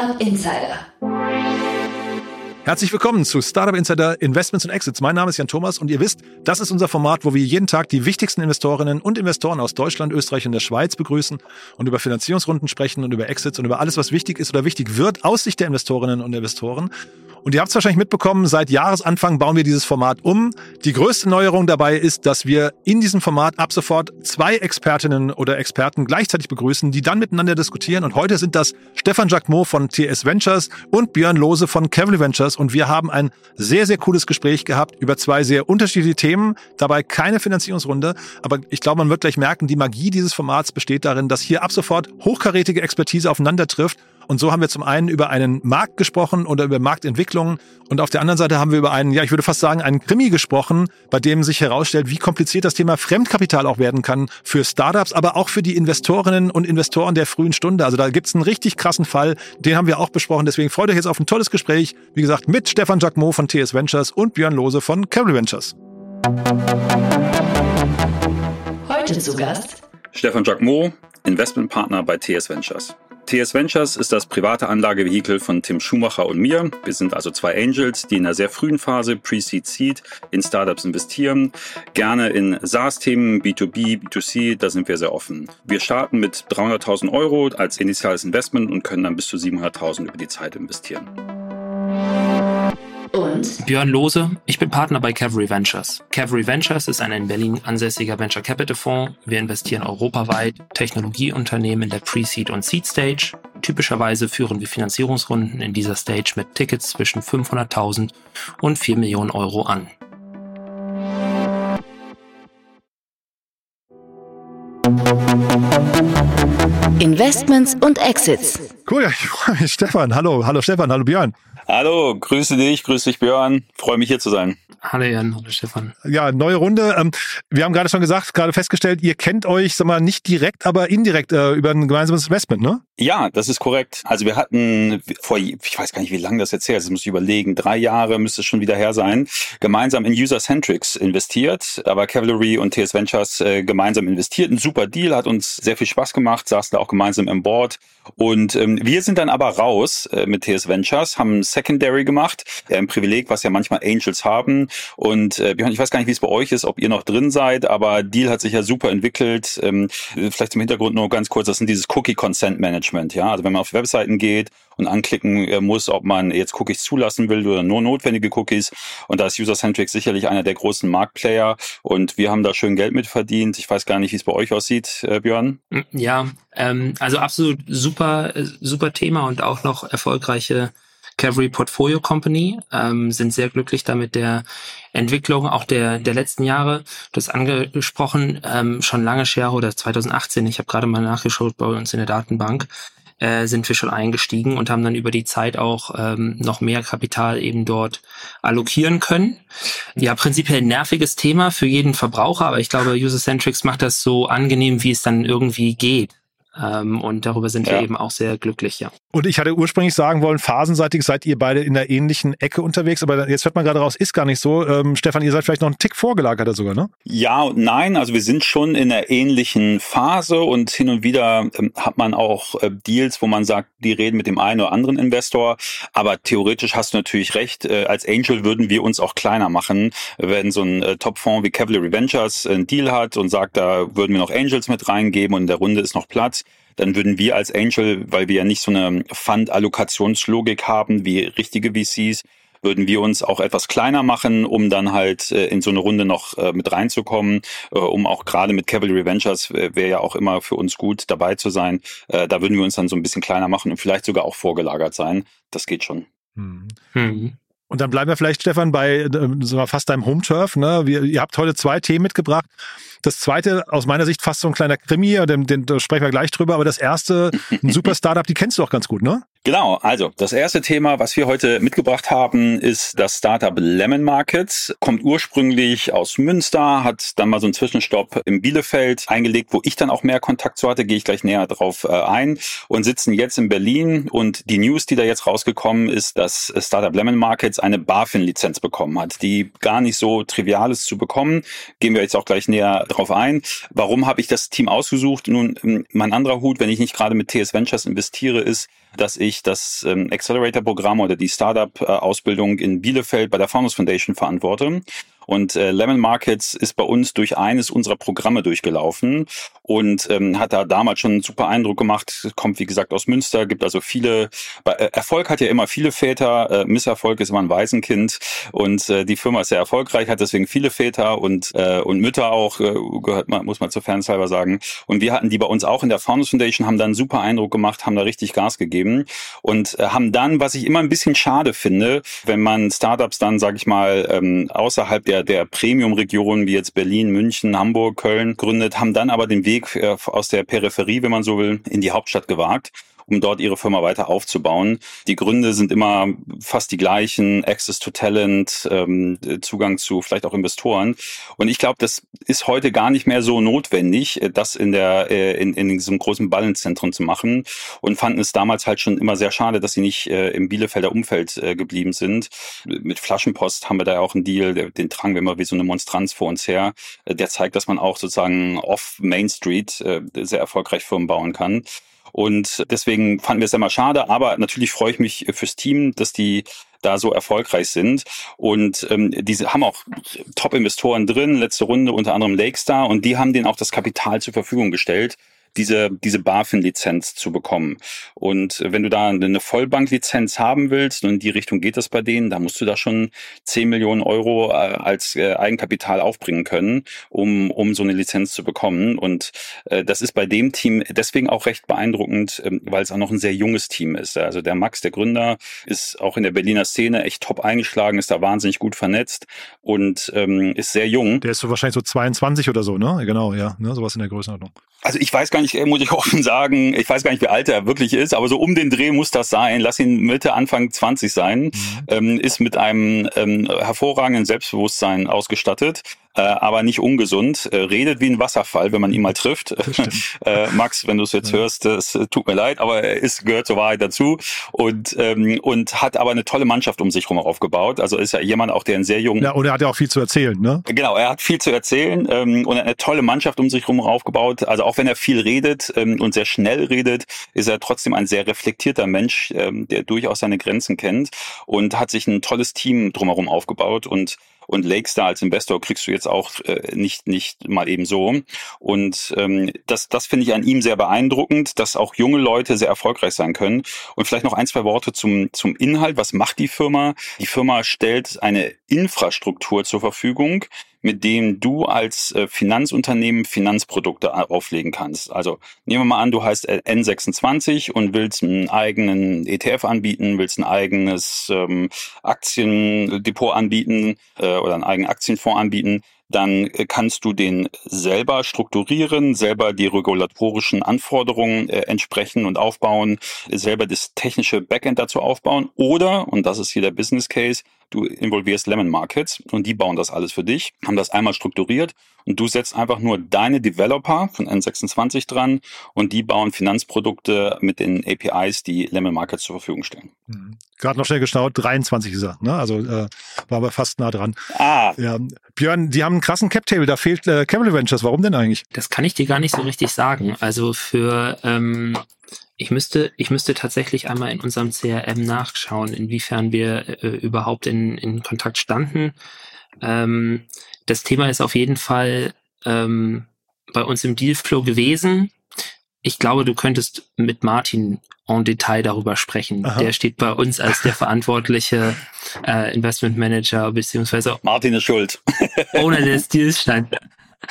Startup Insider. Herzlich willkommen zu Startup Insider Investments und Exits. Mein Name ist Jan Thomas und ihr wisst, das ist unser Format, wo wir jeden Tag die wichtigsten Investorinnen und Investoren aus Deutschland, Österreich und der Schweiz begrüßen und über Finanzierungsrunden sprechen und über Exits und über alles, was wichtig ist oder wichtig wird aus Sicht der Investorinnen und Investoren. Und ihr habt es wahrscheinlich mitbekommen, seit Jahresanfang bauen wir dieses Format um. Die größte Neuerung dabei ist, dass wir in diesem Format ab sofort zwei Expertinnen oder Experten gleichzeitig begrüßen, die dann miteinander diskutieren. Und heute sind das Stefan Jacquemot von TS Ventures und Björn Lose von Cavalry Ventures. Und wir haben ein sehr, sehr cooles Gespräch gehabt über zwei sehr unterschiedliche Themen. Dabei keine Finanzierungsrunde. Aber ich glaube, man wird gleich merken, die Magie dieses Formats besteht darin, dass hier ab sofort hochkarätige Expertise aufeinander trifft und so haben wir zum einen über einen Markt gesprochen oder über Marktentwicklungen und auf der anderen Seite haben wir über einen, ja, ich würde fast sagen, einen Krimi gesprochen, bei dem sich herausstellt, wie kompliziert das Thema Fremdkapital auch werden kann für Startups, aber auch für die Investorinnen und Investoren der frühen Stunde. Also da gibt's einen richtig krassen Fall, den haben wir auch besprochen. Deswegen freut euch jetzt auf ein tolles Gespräch, wie gesagt, mit Stefan Jacquemot von TS Ventures und Björn Lose von Cavalry Ventures. Heute zu Gast Stefan Jacquemot, Investmentpartner bei TS Ventures. TS Ventures ist das private Anlagevehikel von Tim Schumacher und mir. Wir sind also zwei Angels, die in einer sehr frühen Phase Pre-Seed Seed in Startups investieren. Gerne in SaaS-Themen, B2B, B2C, da sind wir sehr offen. Wir starten mit 300.000 Euro als initiales Investment und können dann bis zu 700.000 über die Zeit investieren und Björn Lose, ich bin Partner bei Cavalry Ventures. Cavalry Ventures ist ein in Berlin ansässiger Venture Capital Fonds. Wir investieren europaweit Technologieunternehmen in der Pre-Seed und Seed Stage. Typischerweise führen wir Finanzierungsrunden in dieser Stage mit Tickets zwischen 500.000 und 4 Millionen Euro an. Investments und Exits. Cool, ich freue mich. Stefan, hallo, hallo Stefan, hallo Björn. Hallo, grüße dich, grüße dich Björn. Freue mich hier zu sein. Hallo Jan, hallo Stefan. Ja, neue Runde. Ähm, wir haben gerade schon gesagt, gerade festgestellt, ihr kennt euch, sag mal, nicht direkt, aber indirekt äh, über ein gemeinsames Investment, ne? Ja, das ist korrekt. Also wir hatten vor, ich weiß gar nicht, wie lange das jetzt her ist, das muss ich überlegen, drei Jahre müsste es schon wieder her sein, gemeinsam in User-Centrics investiert, aber Cavalry und TS Ventures äh, gemeinsam investiert. Ein super Deal, hat uns sehr viel Spaß gemacht, saßen da auch gemeinsam im Board. Und ähm, wir sind dann aber raus äh, mit TS Ventures, haben Secondary gemacht, ein Privileg, was ja manchmal Angels haben. Und äh, ich weiß gar nicht, wie es bei euch ist, ob ihr noch drin seid, aber Deal hat sich ja super entwickelt. Ähm, vielleicht zum Hintergrund nur ganz kurz, das sind dieses Cookie Consent Management. Ja, also wenn man auf Webseiten geht und anklicken äh, muss, ob man jetzt Cookies zulassen will oder nur notwendige Cookies. Und da ist User-Centric sicherlich einer der großen Marktplayer. Und wir haben da schön Geld mit verdient. Ich weiß gar nicht, wie es bei euch aussieht, äh, Björn. Ja, ähm, also absolut super, super Thema und auch noch erfolgreiche Cavalry Portfolio Company, ähm, sind sehr glücklich damit der Entwicklung auch der, der letzten Jahre. Das angesprochen, ähm, schon lange Shareholder 2018, ich habe gerade mal nachgeschaut bei uns in der Datenbank, äh, sind wir schon eingestiegen und haben dann über die Zeit auch ähm, noch mehr Kapital eben dort allokieren können. Ja, prinzipiell ein nerviges Thema für jeden Verbraucher, aber ich glaube, User-Centrics macht das so angenehm, wie es dann irgendwie geht. Ähm, und darüber sind ja. wir eben auch sehr glücklich, ja. Und ich hatte ursprünglich sagen wollen, phasenseitig seid ihr beide in der ähnlichen Ecke unterwegs, aber jetzt hört man gerade raus, ist gar nicht so. Ähm, Stefan, ihr seid vielleicht noch einen Tick vorgelagerter sogar, ne? Ja und nein, also wir sind schon in der ähnlichen Phase und hin und wieder ähm, hat man auch äh, Deals, wo man sagt, die reden mit dem einen oder anderen Investor, aber theoretisch hast du natürlich recht, äh, als Angel würden wir uns auch kleiner machen, wenn so ein äh, Top-Fonds wie Cavalry Ventures einen Deal hat und sagt, da würden wir noch Angels mit reingeben und in der Runde ist noch Platz dann würden wir als Angel, weil wir ja nicht so eine Fund-Allokationslogik haben wie richtige VCs, würden wir uns auch etwas kleiner machen, um dann halt äh, in so eine Runde noch äh, mit reinzukommen, äh, um auch gerade mit Cavalry Ventures äh, wäre ja auch immer für uns gut dabei zu sein. Äh, da würden wir uns dann so ein bisschen kleiner machen und vielleicht sogar auch vorgelagert sein. Das geht schon. Hm. Hm. Und dann bleiben wir vielleicht, Stefan, bei äh, fast deinem Home-Turf. Ne? Wir, ihr habt heute zwei Themen mitgebracht. Das zweite, aus meiner Sicht fast so ein kleiner Krimi, den, den da sprechen wir gleich drüber, aber das erste, ein super Startup, die kennst du auch ganz gut, ne? Genau, also das erste Thema, was wir heute mitgebracht haben, ist das Startup Lemon Markets. Kommt ursprünglich aus Münster, hat dann mal so einen Zwischenstopp im Bielefeld eingelegt, wo ich dann auch mehr Kontakt zu hatte, gehe ich gleich näher drauf äh, ein und sitzen jetzt in Berlin. Und die News, die da jetzt rausgekommen ist, dass Startup Lemon Markets eine BaFin-Lizenz bekommen hat, die gar nicht so trivial ist zu bekommen. Gehen wir jetzt auch gleich näher drauf ein. Warum habe ich das Team ausgesucht? Nun, mein anderer Hut, wenn ich nicht gerade mit TS Ventures investiere, ist, dass ich ich das ähm, Accelerator-Programm oder die Startup-Ausbildung in Bielefeld bei der Founders Foundation verantworte. Und äh, Lemon Markets ist bei uns durch eines unserer Programme durchgelaufen und ähm, hat da damals schon einen super Eindruck gemacht. Kommt, wie gesagt, aus Münster, gibt also viele, äh, Erfolg hat ja immer viele Väter, äh, Misserfolg ist immer ein Waisenkind und äh, die Firma ist sehr erfolgreich, hat deswegen viele Väter und, äh, und Mütter auch, äh, gehört man, muss man zur Fairness halber sagen. Und wir hatten die bei uns auch in der Founders Foundation, haben da einen super Eindruck gemacht, haben da richtig Gas gegeben und äh, haben dann, was ich immer ein bisschen schade finde, wenn man Startups dann, sage ich mal, ähm, außerhalb der, der Premium-Regionen wie jetzt Berlin, München, Hamburg, Köln gründet, haben dann aber den Weg äh, aus der Peripherie, wenn man so will, in die Hauptstadt gewagt um dort ihre Firma weiter aufzubauen. Die Gründe sind immer fast die gleichen, Access to Talent, ähm, Zugang zu vielleicht auch Investoren. Und ich glaube, das ist heute gar nicht mehr so notwendig, äh, das in der äh, in, in diesem großen Ballenzentrum zu machen und fanden es damals halt schon immer sehr schade, dass sie nicht äh, im Bielefelder Umfeld äh, geblieben sind. Mit Flaschenpost haben wir da ja auch einen Deal, den tragen wir immer wie so eine Monstranz vor uns her. Äh, der zeigt, dass man auch sozusagen off Main Street äh, sehr erfolgreich Firmen bauen kann. Und deswegen fanden wir es immer schade, aber natürlich freue ich mich fürs Team, dass die da so erfolgreich sind. Und ähm, diese haben auch Top-Investoren drin, letzte Runde unter anderem Lakestar, und die haben denen auch das Kapital zur Verfügung gestellt, diese, diese BaFin-Lizenz zu bekommen. Und wenn du da eine Vollbank-Lizenz haben willst, und in die Richtung geht das bei denen, da musst du da schon 10 Millionen Euro äh, als äh, Eigenkapital aufbringen können, um, um so eine Lizenz zu bekommen. Und äh, das ist bei dem Team deswegen auch recht beeindruckend, ähm, weil es auch noch ein sehr junges Team ist. Also der Max, der Gründer, ist auch in der Berliner Szene echt top eingeschlagen, ist da wahnsinnig gut vernetzt und ähm, ist sehr jung. Der ist so wahrscheinlich so 22 oder so, ne? Genau, ja, ne? sowas in der Größenordnung. Also ich weiß gar nicht, äh, muss ich offen sagen, ich weiß gar nicht, wie alt er wirklich ist, aber so um den Dreh muss das sein. Lass ihn Mitte, Anfang 20 sein. Mhm. Ähm, ist mit einem ähm, hervorragenden Selbstbewusstsein ausgestattet äh, aber nicht ungesund. Äh, redet wie ein Wasserfall, wenn man ihn mal trifft. äh, Max, wenn du es jetzt ja. hörst, es tut mir leid, aber er ist, gehört zur Wahrheit dazu und, ähm, und hat aber eine tolle Mannschaft um sich herum aufgebaut. Also ist ja jemand auch, der ein sehr jungen... Ja, und er hat ja auch viel zu erzählen, ne? Genau, er hat viel zu erzählen ähm, und eine tolle Mannschaft um sich herum aufgebaut. Also auch wenn er viel redet ähm, und sehr schnell redet, ist er trotzdem ein sehr reflektierter Mensch, ähm, der durchaus seine Grenzen kennt und hat sich ein tolles Team drumherum aufgebaut und und Lakestar als Investor kriegst du jetzt auch äh, nicht, nicht mal eben so. Und ähm, das, das finde ich an ihm sehr beeindruckend, dass auch junge Leute sehr erfolgreich sein können. Und vielleicht noch ein, zwei Worte zum, zum Inhalt. Was macht die Firma? Die Firma stellt eine Infrastruktur zur Verfügung, mit dem du als äh, Finanzunternehmen Finanzprodukte auflegen kannst. Also nehmen wir mal an, du heißt N26 und willst einen eigenen ETF anbieten, willst ein eigenes ähm, Aktiendepot anbieten äh, oder einen eigenen Aktienfonds anbieten dann äh, kannst du den selber strukturieren, selber die regulatorischen Anforderungen äh, entsprechen und aufbauen, selber das technische Backend dazu aufbauen. Oder, und das ist hier der Business Case, Du involvierst Lemon Markets und die bauen das alles für dich, haben das einmal strukturiert und du setzt einfach nur deine Developer von N26 dran und die bauen Finanzprodukte mit den APIs, die Lemon Markets zur Verfügung stellen. Mhm. Gerade noch schnell geschaut, 23 ist er, ne? Also äh, war aber fast nah dran. Ah. Ja. Björn, die haben einen krassen Cap-Table, da fehlt äh, Capital Ventures. Warum denn eigentlich? Das kann ich dir gar nicht so richtig sagen. Also für ähm, ich müsste, ich müsste tatsächlich einmal in unserem CRM nachschauen, inwiefern wir äh, überhaupt in, in Kontakt standen. Ähm, das Thema ist auf jeden Fall ähm, bei uns im Dealflow gewesen. Ich glaube, du könntest mit Martin en Detail darüber sprechen. Aha. Der steht bei uns als der verantwortliche äh, Investment Manager beziehungsweise Martin ist schuld. Owner des Deals stand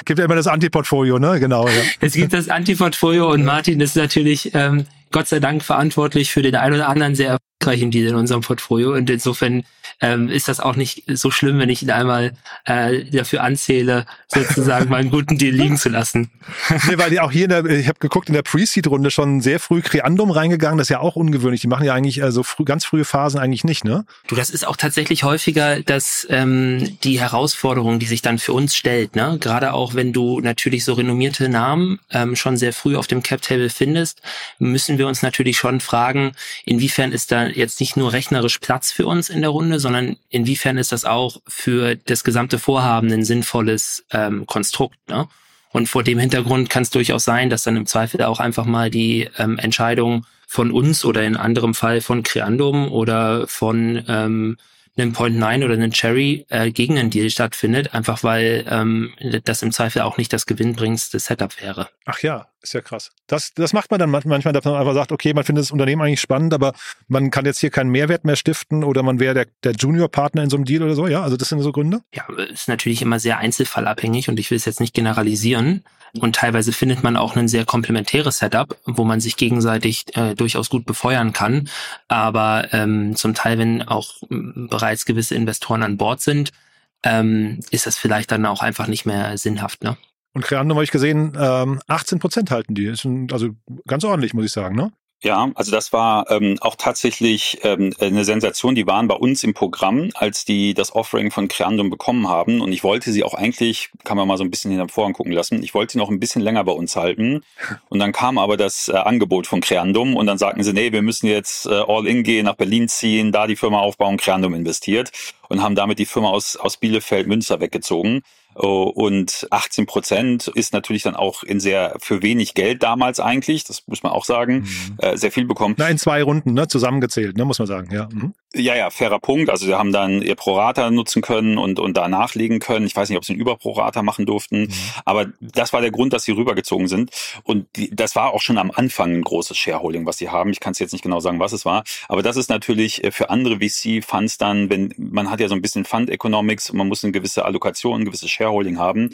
gibt ja immer das Antiportfolio, ne? Genau. Ja. Es gibt das Antiportfolio und Martin ist natürlich ähm, Gott sei Dank verantwortlich für den ein oder anderen sehr erfolgreichen Deal in unserem Portfolio. Und insofern ähm, ist das auch nicht so schlimm, wenn ich ihn einmal äh, dafür anzähle, sozusagen mal einen guten Deal liegen zu lassen. nee, weil die auch hier in der, ich habe geguckt, in der Pre-Seed-Runde schon sehr früh Creandum reingegangen. Das ist ja auch ungewöhnlich. Die machen ja eigentlich äh, so früh, ganz frühe Phasen eigentlich nicht, ne? Du, das ist auch tatsächlich häufiger, dass ähm, die Herausforderung, die sich dann für uns stellt, ne? Gerade auch wenn du natürlich so renommierte Namen ähm, schon sehr früh auf dem Cap-Table findest, müssen wir uns natürlich schon fragen, inwiefern ist da jetzt nicht nur rechnerisch Platz für uns in der Runde, sondern inwiefern ist das auch für das gesamte Vorhaben ein sinnvolles ähm, Konstrukt. Ne? Und vor dem Hintergrund kann es durchaus sein, dass dann im Zweifel auch einfach mal die ähm, Entscheidung von uns oder in anderem Fall von Creandum oder von ähm, einen Point 9 oder einen Cherry äh, gegen einen Deal stattfindet, einfach weil ähm, das im Zweifel auch nicht das gewinnbringendste Setup wäre. Ach ja, ist ja krass. Das, das macht man dann manchmal, dass man einfach sagt, okay, man findet das Unternehmen eigentlich spannend, aber man kann jetzt hier keinen Mehrwert mehr stiften oder man wäre der, der Junior-Partner in so einem Deal oder so. Ja, also das sind so Gründe. Ja, ist natürlich immer sehr einzelfallabhängig und ich will es jetzt nicht generalisieren. Und teilweise findet man auch ein sehr komplementäres Setup, wo man sich gegenseitig äh, durchaus gut befeuern kann. Aber ähm, zum Teil, wenn auch bereits gewisse Investoren an Bord sind, ähm, ist das vielleicht dann auch einfach nicht mehr sinnhaft. Ne? Und Creandum habe ich gesehen, ähm, 18 Prozent halten die. Also ganz ordentlich, muss ich sagen, ne? Ja, also das war ähm, auch tatsächlich ähm, eine Sensation. Die waren bei uns im Programm, als die das Offering von Creandum bekommen haben. Und ich wollte sie auch eigentlich, kann man mal so ein bisschen hinter Vorhang gucken lassen, ich wollte sie noch ein bisschen länger bei uns halten. Und dann kam aber das äh, Angebot von Creandum und dann sagten sie, nee, wir müssen jetzt äh, all in gehen, nach Berlin ziehen, da die Firma aufbauen, Creandum investiert und haben damit die Firma aus, aus Bielefeld Münster weggezogen. Oh, und 18 Prozent ist natürlich dann auch in sehr für wenig Geld damals eigentlich, das muss man auch sagen, mhm. äh, sehr viel bekommen. Na, in zwei Runden, ne, zusammengezählt, ne, muss man sagen, ja. Mhm. Ja, ja, fairer Punkt. Also sie haben dann ihr Prorata nutzen können und, und da nachlegen können. Ich weiß nicht, ob sie einen Überprorata machen durften, mhm. aber das war der Grund, dass sie rübergezogen sind. Und die, das war auch schon am Anfang ein großes Shareholding, was sie haben. Ich kann es jetzt nicht genau sagen, was es war, aber das ist natürlich äh, für andere VC-Funds dann, wenn man hat ja so ein bisschen Fund Economics und man muss eine gewisse Allokation, ein gewisses Shareholding haben.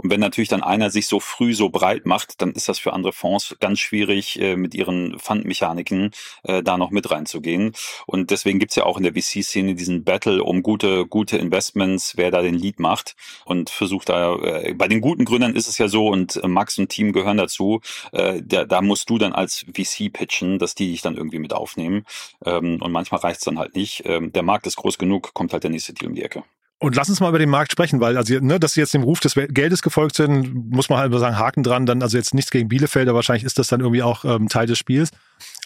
Und wenn natürlich dann einer sich so früh so breit macht, dann ist das für andere Fonds ganz schwierig, äh, mit ihren Fundmechaniken äh, da noch mit reinzugehen. Und deswegen gibt's ja auch in der VC-Szene diesen Battle um gute, gute Investments, wer da den Lead macht und versucht da, äh, bei den guten Gründern ist es ja so und äh, Max und Team gehören dazu, äh, da, da musst du dann als VC pitchen, dass die dich dann irgendwie mit aufnehmen. Ähm, und manchmal reicht's dann halt nicht. Ähm, der Markt ist groß genug, kommt halt der nächste Deal um die Ecke. Und lass uns mal über den Markt sprechen, weil, also, ne, dass sie jetzt dem Ruf des Geldes gefolgt sind, muss man halt sagen, Haken dran, dann, also jetzt nichts gegen Bielefeld, aber wahrscheinlich ist das dann irgendwie auch ähm, Teil des Spiels.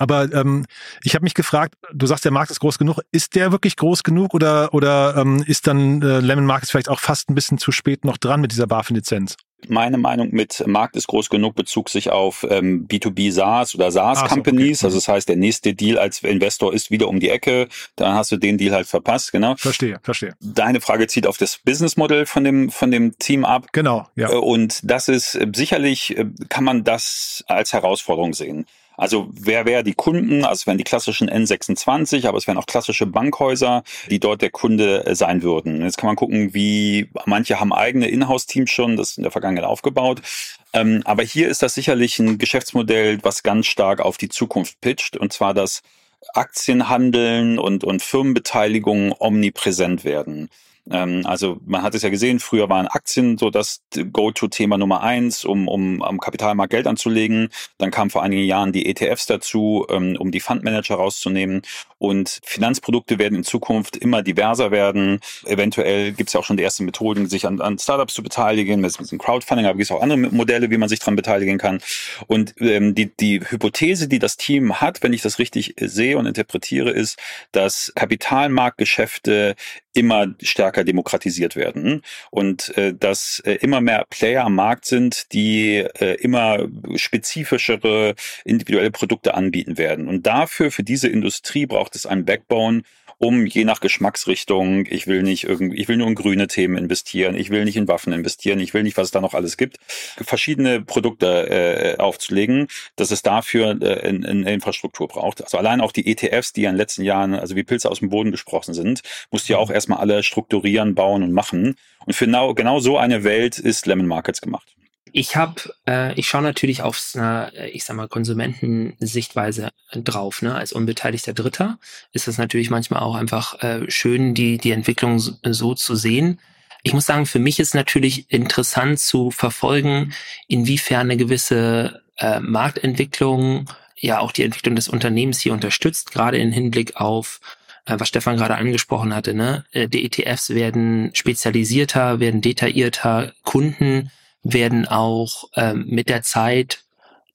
Aber ähm, ich habe mich gefragt, du sagst, der Markt ist groß genug. Ist der wirklich groß genug oder, oder ähm, ist dann äh, Lemon Markets vielleicht auch fast ein bisschen zu spät noch dran mit dieser BaFin-Lizenz? Meine Meinung mit Markt ist groß genug bezog sich auf ähm, B2B SaaS oder SaaS-Companies. So, okay. Also das heißt, der nächste Deal als Investor ist wieder um die Ecke. Dann hast du den Deal halt verpasst, genau. Verstehe, verstehe. Deine Frage zieht auf das Businessmodell von dem, von dem Team ab. Genau, ja. Äh, und das ist äh, sicherlich, äh, kann man das als Herausforderung sehen. Also wer wäre die Kunden? Also es wären die klassischen N26, aber es wären auch klassische Bankhäuser, die dort der Kunde äh, sein würden. Jetzt kann man gucken, wie manche haben eigene Inhouse-Teams schon, das in der Vergangenheit aufgebaut. Ähm, aber hier ist das sicherlich ein Geschäftsmodell, was ganz stark auf die Zukunft pitcht, und zwar dass Aktienhandeln und, und Firmenbeteiligungen omnipräsent werden. Ähm, also man hat es ja gesehen, früher waren Aktien so das Go-To-Thema Nummer eins, um, um am Kapitalmarkt Geld anzulegen. Dann kamen vor einigen Jahren die ETFs dazu, ähm, um die Fundmanager rauszunehmen. Und Finanzprodukte werden in Zukunft immer diverser werden. Eventuell gibt es ja auch schon die ersten Methoden, sich an, an Startups zu beteiligen, mit, mit Crowdfunding, aber es gibt auch andere Modelle, wie man sich daran beteiligen kann. Und ähm, die, die Hypothese, die das Team hat, wenn ich das richtig sehe und interpretiere, ist, dass Kapitalmarktgeschäfte immer stärker demokratisiert werden und äh, dass äh, immer mehr Player am Markt sind, die äh, immer spezifischere individuelle Produkte anbieten werden. Und dafür, für diese Industrie braucht es einen Backbone, um je nach Geschmacksrichtung, ich will nicht irgendwie, ich will nur in grüne Themen investieren, ich will nicht in Waffen investieren, ich will nicht, was es da noch alles gibt, verschiedene Produkte äh, aufzulegen, dass es dafür äh, eine in Infrastruktur braucht. Also allein auch die ETFs, die in den letzten Jahren, also wie Pilze aus dem Boden gesprochen sind, musst du ja auch erstmal alle strukturieren, bauen und machen. Und für genau, genau so eine Welt ist Lemon Markets gemacht. Ich habe, äh, ich schaue natürlich auf einer, ich sag mal, Konsumentensichtweise drauf. Ne? Als unbeteiligter Dritter ist es natürlich manchmal auch einfach äh, schön, die die Entwicklung so, so zu sehen. Ich muss sagen, für mich ist natürlich interessant zu verfolgen, inwiefern eine gewisse äh, Marktentwicklung ja auch die Entwicklung des Unternehmens hier unterstützt, gerade im Hinblick auf äh, was Stefan gerade angesprochen hatte. Ne? Äh, die ETFs werden spezialisierter, werden detaillierter, Kunden werden auch ähm, mit der Zeit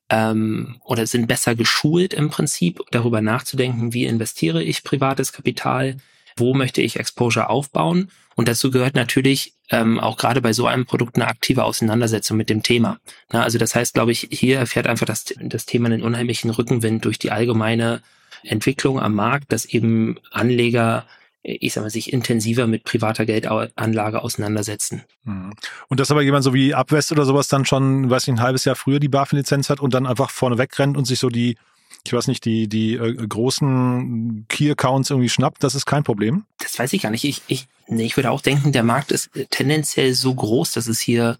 ähm, oder sind besser geschult im Prinzip, darüber nachzudenken, wie investiere ich privates Kapital, wo möchte ich Exposure aufbauen. Und dazu gehört natürlich ähm, auch gerade bei so einem Produkt eine aktive Auseinandersetzung mit dem Thema. Na, also das heißt, glaube ich, hier erfährt einfach das, das Thema einen unheimlichen Rückenwind durch die allgemeine Entwicklung am Markt, dass eben Anleger ich sag mal, sich intensiver mit privater Geldanlage auseinandersetzen. Mhm. Und dass aber jemand so wie Abwest oder sowas dann schon, weiß ich, ein halbes Jahr früher die BaFin-Lizenz hat und dann einfach vorne wegrennt und sich so die ich weiß nicht, die, die äh, großen Key-Accounts irgendwie schnappt, das ist kein Problem? Das weiß ich gar nicht. Ich, ich, nee, ich würde auch denken, der Markt ist tendenziell so groß, dass es hier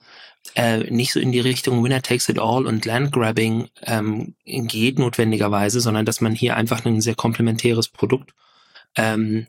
äh, nicht so in die Richtung Winner takes it all und Landgrabbing ähm, geht notwendigerweise, sondern dass man hier einfach ein sehr komplementäres Produkt ähm,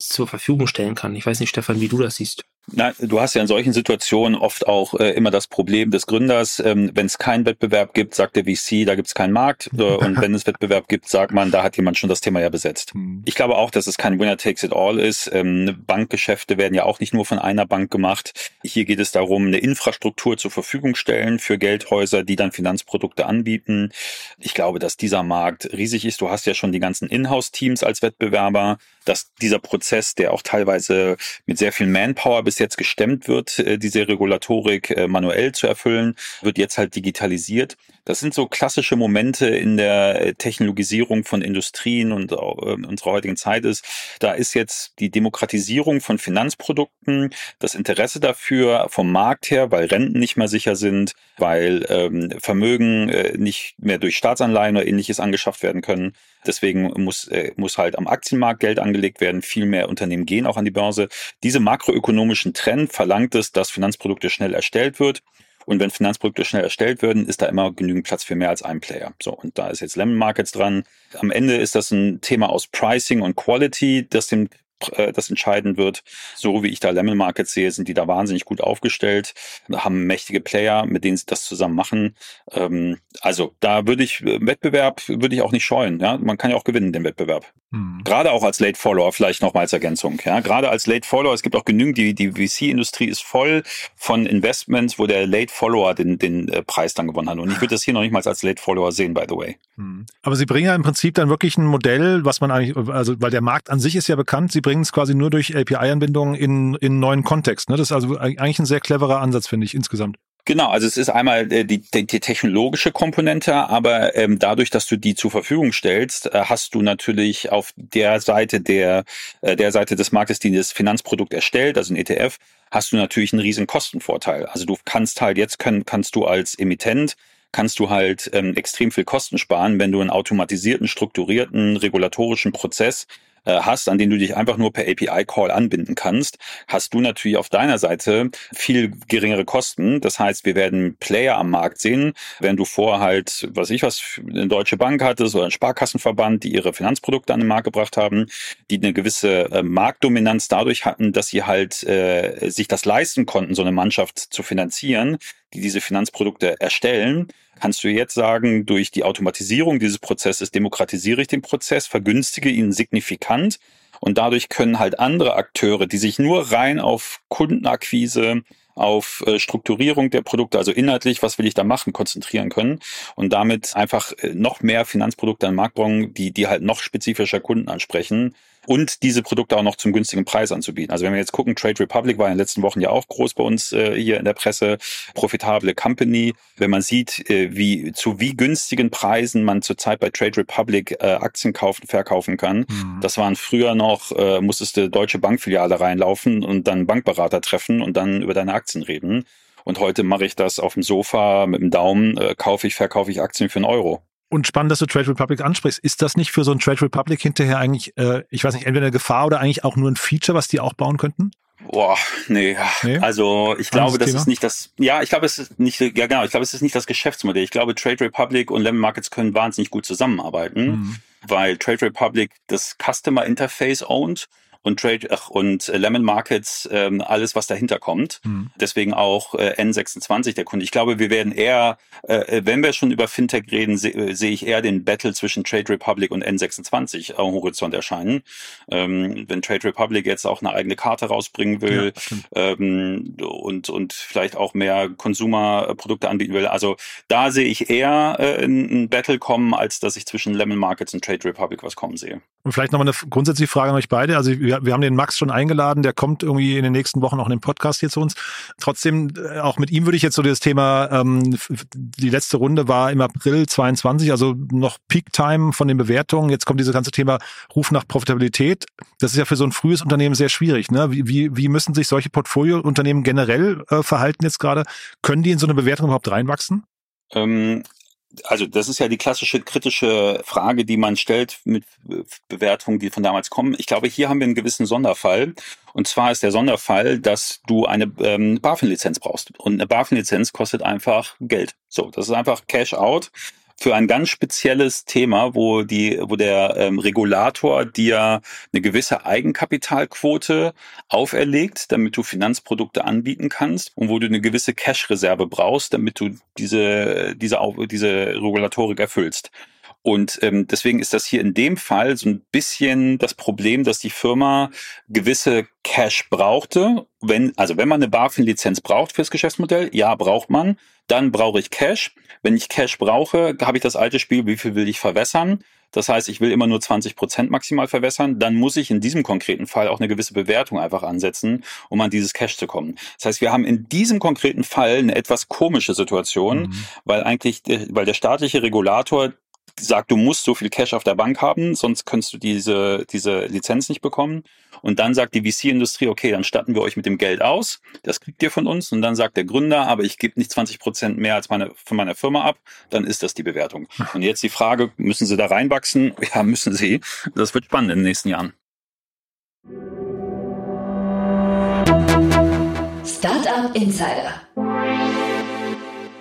zur Verfügung stellen kann. Ich weiß nicht, Stefan, wie du das siehst. Na, du hast ja in solchen Situationen oft auch äh, immer das Problem des Gründers. Ähm, wenn es keinen Wettbewerb gibt, sagt der VC, da gibt es keinen Markt. Äh, und wenn es Wettbewerb gibt, sagt man, da hat jemand schon das Thema ja besetzt. Hm. Ich glaube auch, dass es kein Winner takes it all ist. Ähm, Bankgeschäfte werden ja auch nicht nur von einer Bank gemacht. Hier geht es darum, eine Infrastruktur zur Verfügung stellen für Geldhäuser, die dann Finanzprodukte anbieten. Ich glaube, dass dieser Markt riesig ist. Du hast ja schon die ganzen Inhouse-Teams als Wettbewerber, dass dieser Prozess, der auch teilweise mit sehr viel Manpower bis jetzt gestemmt wird, äh, diese Regulatorik äh, manuell zu erfüllen, wird jetzt halt digitalisiert. Das sind so klassische Momente in der äh, Technologisierung von Industrien und unserer heutigen Zeit ist. Da ist jetzt die Demokratisierung von Finanzprodukten, das Interesse dafür vom Markt her, weil Renten nicht mehr sicher sind, weil ähm, Vermögen nicht mehr durch Staatsanleihen oder ähnliches angeschafft werden können. Deswegen muss, äh, muss halt am Aktienmarkt Geld angelegt werden. Viel mehr Unternehmen gehen auch an die Börse. Diese makroökonomischen Trend verlangt es, dass Finanzprodukte schnell erstellt wird. Und wenn Finanzprodukte schnell erstellt werden, ist da immer genügend Platz für mehr als einen Player. So, und da ist jetzt Lemon Markets dran. Am Ende ist das ein Thema aus Pricing und Quality, das dem äh, das entscheiden wird. So wie ich da Lemon Markets sehe, sind die da wahnsinnig gut aufgestellt, haben mächtige Player, mit denen sie das zusammen machen. Ähm, also da würde ich äh, Wettbewerb würde ich auch nicht scheuen. Ja, man kann ja auch gewinnen den Wettbewerb. Hm. Gerade auch als Late Follower vielleicht noch mal als Ergänzung. Ja, gerade als Late Follower. Es gibt auch genügend die die VC-Industrie ist voll von Investments, wo der Late Follower den den äh, Preis dann gewonnen hat. Und ich würde das hier noch nicht mal als Late Follower sehen, by the way. Hm. Aber Sie bringen ja im Prinzip dann wirklich ein Modell, was man eigentlich, also weil der Markt an sich ist ja bekannt. Sie bringen es quasi nur durch API-Anbindungen in, in neuen Kontext. Ne? Das ist also eigentlich ein sehr cleverer Ansatz, finde ich, insgesamt. Genau, also es ist einmal äh, die, die, die technologische Komponente, aber ähm, dadurch, dass du die zur Verfügung stellst, äh, hast du natürlich auf der Seite der äh, der Seite des Marktes, die das Finanzprodukt erstellt, also ein ETF, hast du natürlich einen riesen Kostenvorteil. Also du kannst halt jetzt können, kannst du als Emittent kannst du halt ähm, extrem viel Kosten sparen, wenn du einen automatisierten, strukturierten, regulatorischen Prozess äh, hast, an den du dich einfach nur per API-Call anbinden kannst, hast du natürlich auf deiner Seite viel geringere Kosten. Das heißt, wir werden Player am Markt sehen, wenn du vor halt, was ich was, eine Deutsche Bank hattest oder ein Sparkassenverband, die ihre Finanzprodukte an den Markt gebracht haben, die eine gewisse äh, Marktdominanz dadurch hatten, dass sie halt äh, sich das leisten konnten, so eine Mannschaft zu finanzieren, die diese Finanzprodukte erstellen kannst du jetzt sagen, durch die Automatisierung dieses Prozesses demokratisiere ich den Prozess, vergünstige ihn signifikant und dadurch können halt andere Akteure, die sich nur rein auf Kundenakquise, auf äh, Strukturierung der Produkte, also inhaltlich, was will ich da machen, konzentrieren können und damit einfach äh, noch mehr Finanzprodukte an den Markt bringen, die, die halt noch spezifischer Kunden ansprechen und diese Produkte auch noch zum günstigen Preis anzubieten. Also wenn wir jetzt gucken, Trade Republic war in den letzten Wochen ja auch groß bei uns äh, hier in der Presse, profitable Company. Wenn man sieht, äh, wie zu wie günstigen Preisen man zurzeit bei Trade Republic äh, Aktien kaufen, verkaufen kann, mhm. das waren früher noch, äh, musstest du deutsche Bankfiliale reinlaufen und dann Bankberater treffen und dann über deine Aktien reden. Und heute mache ich das auf dem Sofa mit dem Daumen, äh, kaufe ich, verkaufe ich Aktien für einen Euro. Und spannend, dass du Trade Republic ansprichst. Ist das nicht für so ein Trade Republic hinterher eigentlich, äh, ich weiß nicht, entweder eine Gefahr oder eigentlich auch nur ein Feature, was die auch bauen könnten? Boah, nee. nee. Also ich glaube, das Thema? ist nicht das. Ja, ich glaube, es ist nicht. Ja, genau. Ich glaube, es ist nicht das Geschäftsmodell. Ich glaube, Trade Republic und Lemon Markets können wahnsinnig gut zusammenarbeiten, mhm. weil Trade Republic das Customer Interface ownt und Trade ach, und Lemon Markets, ähm, alles, was dahinter kommt. Mhm. Deswegen auch äh, N26 der Kunde. Ich glaube, wir werden eher, äh, wenn wir schon über Fintech reden, äh, sehe ich eher den Battle zwischen Trade Republic und N26 am Horizont erscheinen. Ähm, wenn Trade Republic jetzt auch eine eigene Karte rausbringen will ja, ähm, und, und vielleicht auch mehr Consumer-Produkte anbieten will. Also da sehe ich eher äh, ein Battle kommen, als dass ich zwischen Lemon Markets und Trade Republic was kommen sehe. Und vielleicht nochmal eine grundsätzliche Frage an euch beide. Also wir, wir haben den Max schon eingeladen, der kommt irgendwie in den nächsten Wochen auch in den Podcast hier zu uns. Trotzdem, äh, auch mit ihm würde ich jetzt so das Thema, ähm, die letzte Runde war im April 22, also noch Peak-Time von den Bewertungen. Jetzt kommt dieses ganze Thema Ruf nach Profitabilität. Das ist ja für so ein frühes Unternehmen sehr schwierig. Ne? Wie, wie, wie müssen sich solche Portfoliounternehmen generell äh, verhalten jetzt gerade? Können die in so eine Bewertung überhaupt reinwachsen? Ähm, also das ist ja die klassische kritische Frage, die man stellt mit Bewertungen, die von damals kommen. Ich glaube, hier haben wir einen gewissen Sonderfall. Und zwar ist der Sonderfall, dass du eine ähm, BaFin-Lizenz brauchst. Und eine BaFin-Lizenz kostet einfach Geld. So, das ist einfach Cash out für ein ganz spezielles Thema, wo die, wo der ähm, Regulator dir eine gewisse Eigenkapitalquote auferlegt, damit du Finanzprodukte anbieten kannst und wo du eine gewisse Cash-Reserve brauchst, damit du diese, diese, diese Regulatorik erfüllst. Und ähm, deswegen ist das hier in dem Fall so ein bisschen das Problem, dass die Firma gewisse Cash brauchte. Wenn, also wenn man eine BaFin-Lizenz braucht fürs Geschäftsmodell, ja, braucht man. Dann brauche ich Cash. Wenn ich Cash brauche, habe ich das alte Spiel, wie viel will ich verwässern? Das heißt, ich will immer nur 20 Prozent maximal verwässern. Dann muss ich in diesem konkreten Fall auch eine gewisse Bewertung einfach ansetzen, um an dieses Cash zu kommen. Das heißt, wir haben in diesem konkreten Fall eine etwas komische Situation, mhm. weil eigentlich, weil der staatliche Regulator sagt, du musst so viel Cash auf der Bank haben, sonst kannst du diese, diese Lizenz nicht bekommen. Und dann sagt die VC-Industrie, okay, dann statten wir euch mit dem Geld aus, das kriegt ihr von uns. Und dann sagt der Gründer, aber ich gebe nicht 20 Prozent mehr als meine, von meiner Firma ab, dann ist das die Bewertung. Und jetzt die Frage, müssen sie da reinwachsen? Ja, müssen sie. Das wird spannend in den nächsten Jahren. Startup Insider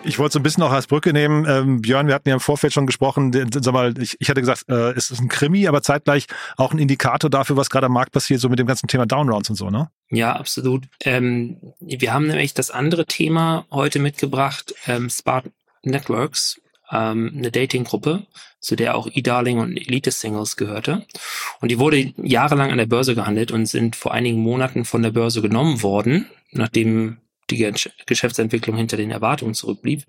ich wollte so ein bisschen auch als Brücke nehmen. Ähm, Björn, wir hatten ja im Vorfeld schon gesprochen, sag mal, ich, ich hatte gesagt, äh, es ist ein Krimi, aber zeitgleich auch ein Indikator dafür, was gerade am Markt passiert, so mit dem ganzen Thema Downrounds und so, ne? Ja, absolut. Ähm, wir haben nämlich das andere Thema heute mitgebracht, ähm, Spark Networks, ähm, eine Dating-Gruppe, zu der auch eDarling und Elite Singles gehörte. Und die wurde jahrelang an der Börse gehandelt und sind vor einigen Monaten von der Börse genommen worden, nachdem die Geschäftsentwicklung hinter den Erwartungen zurückblieb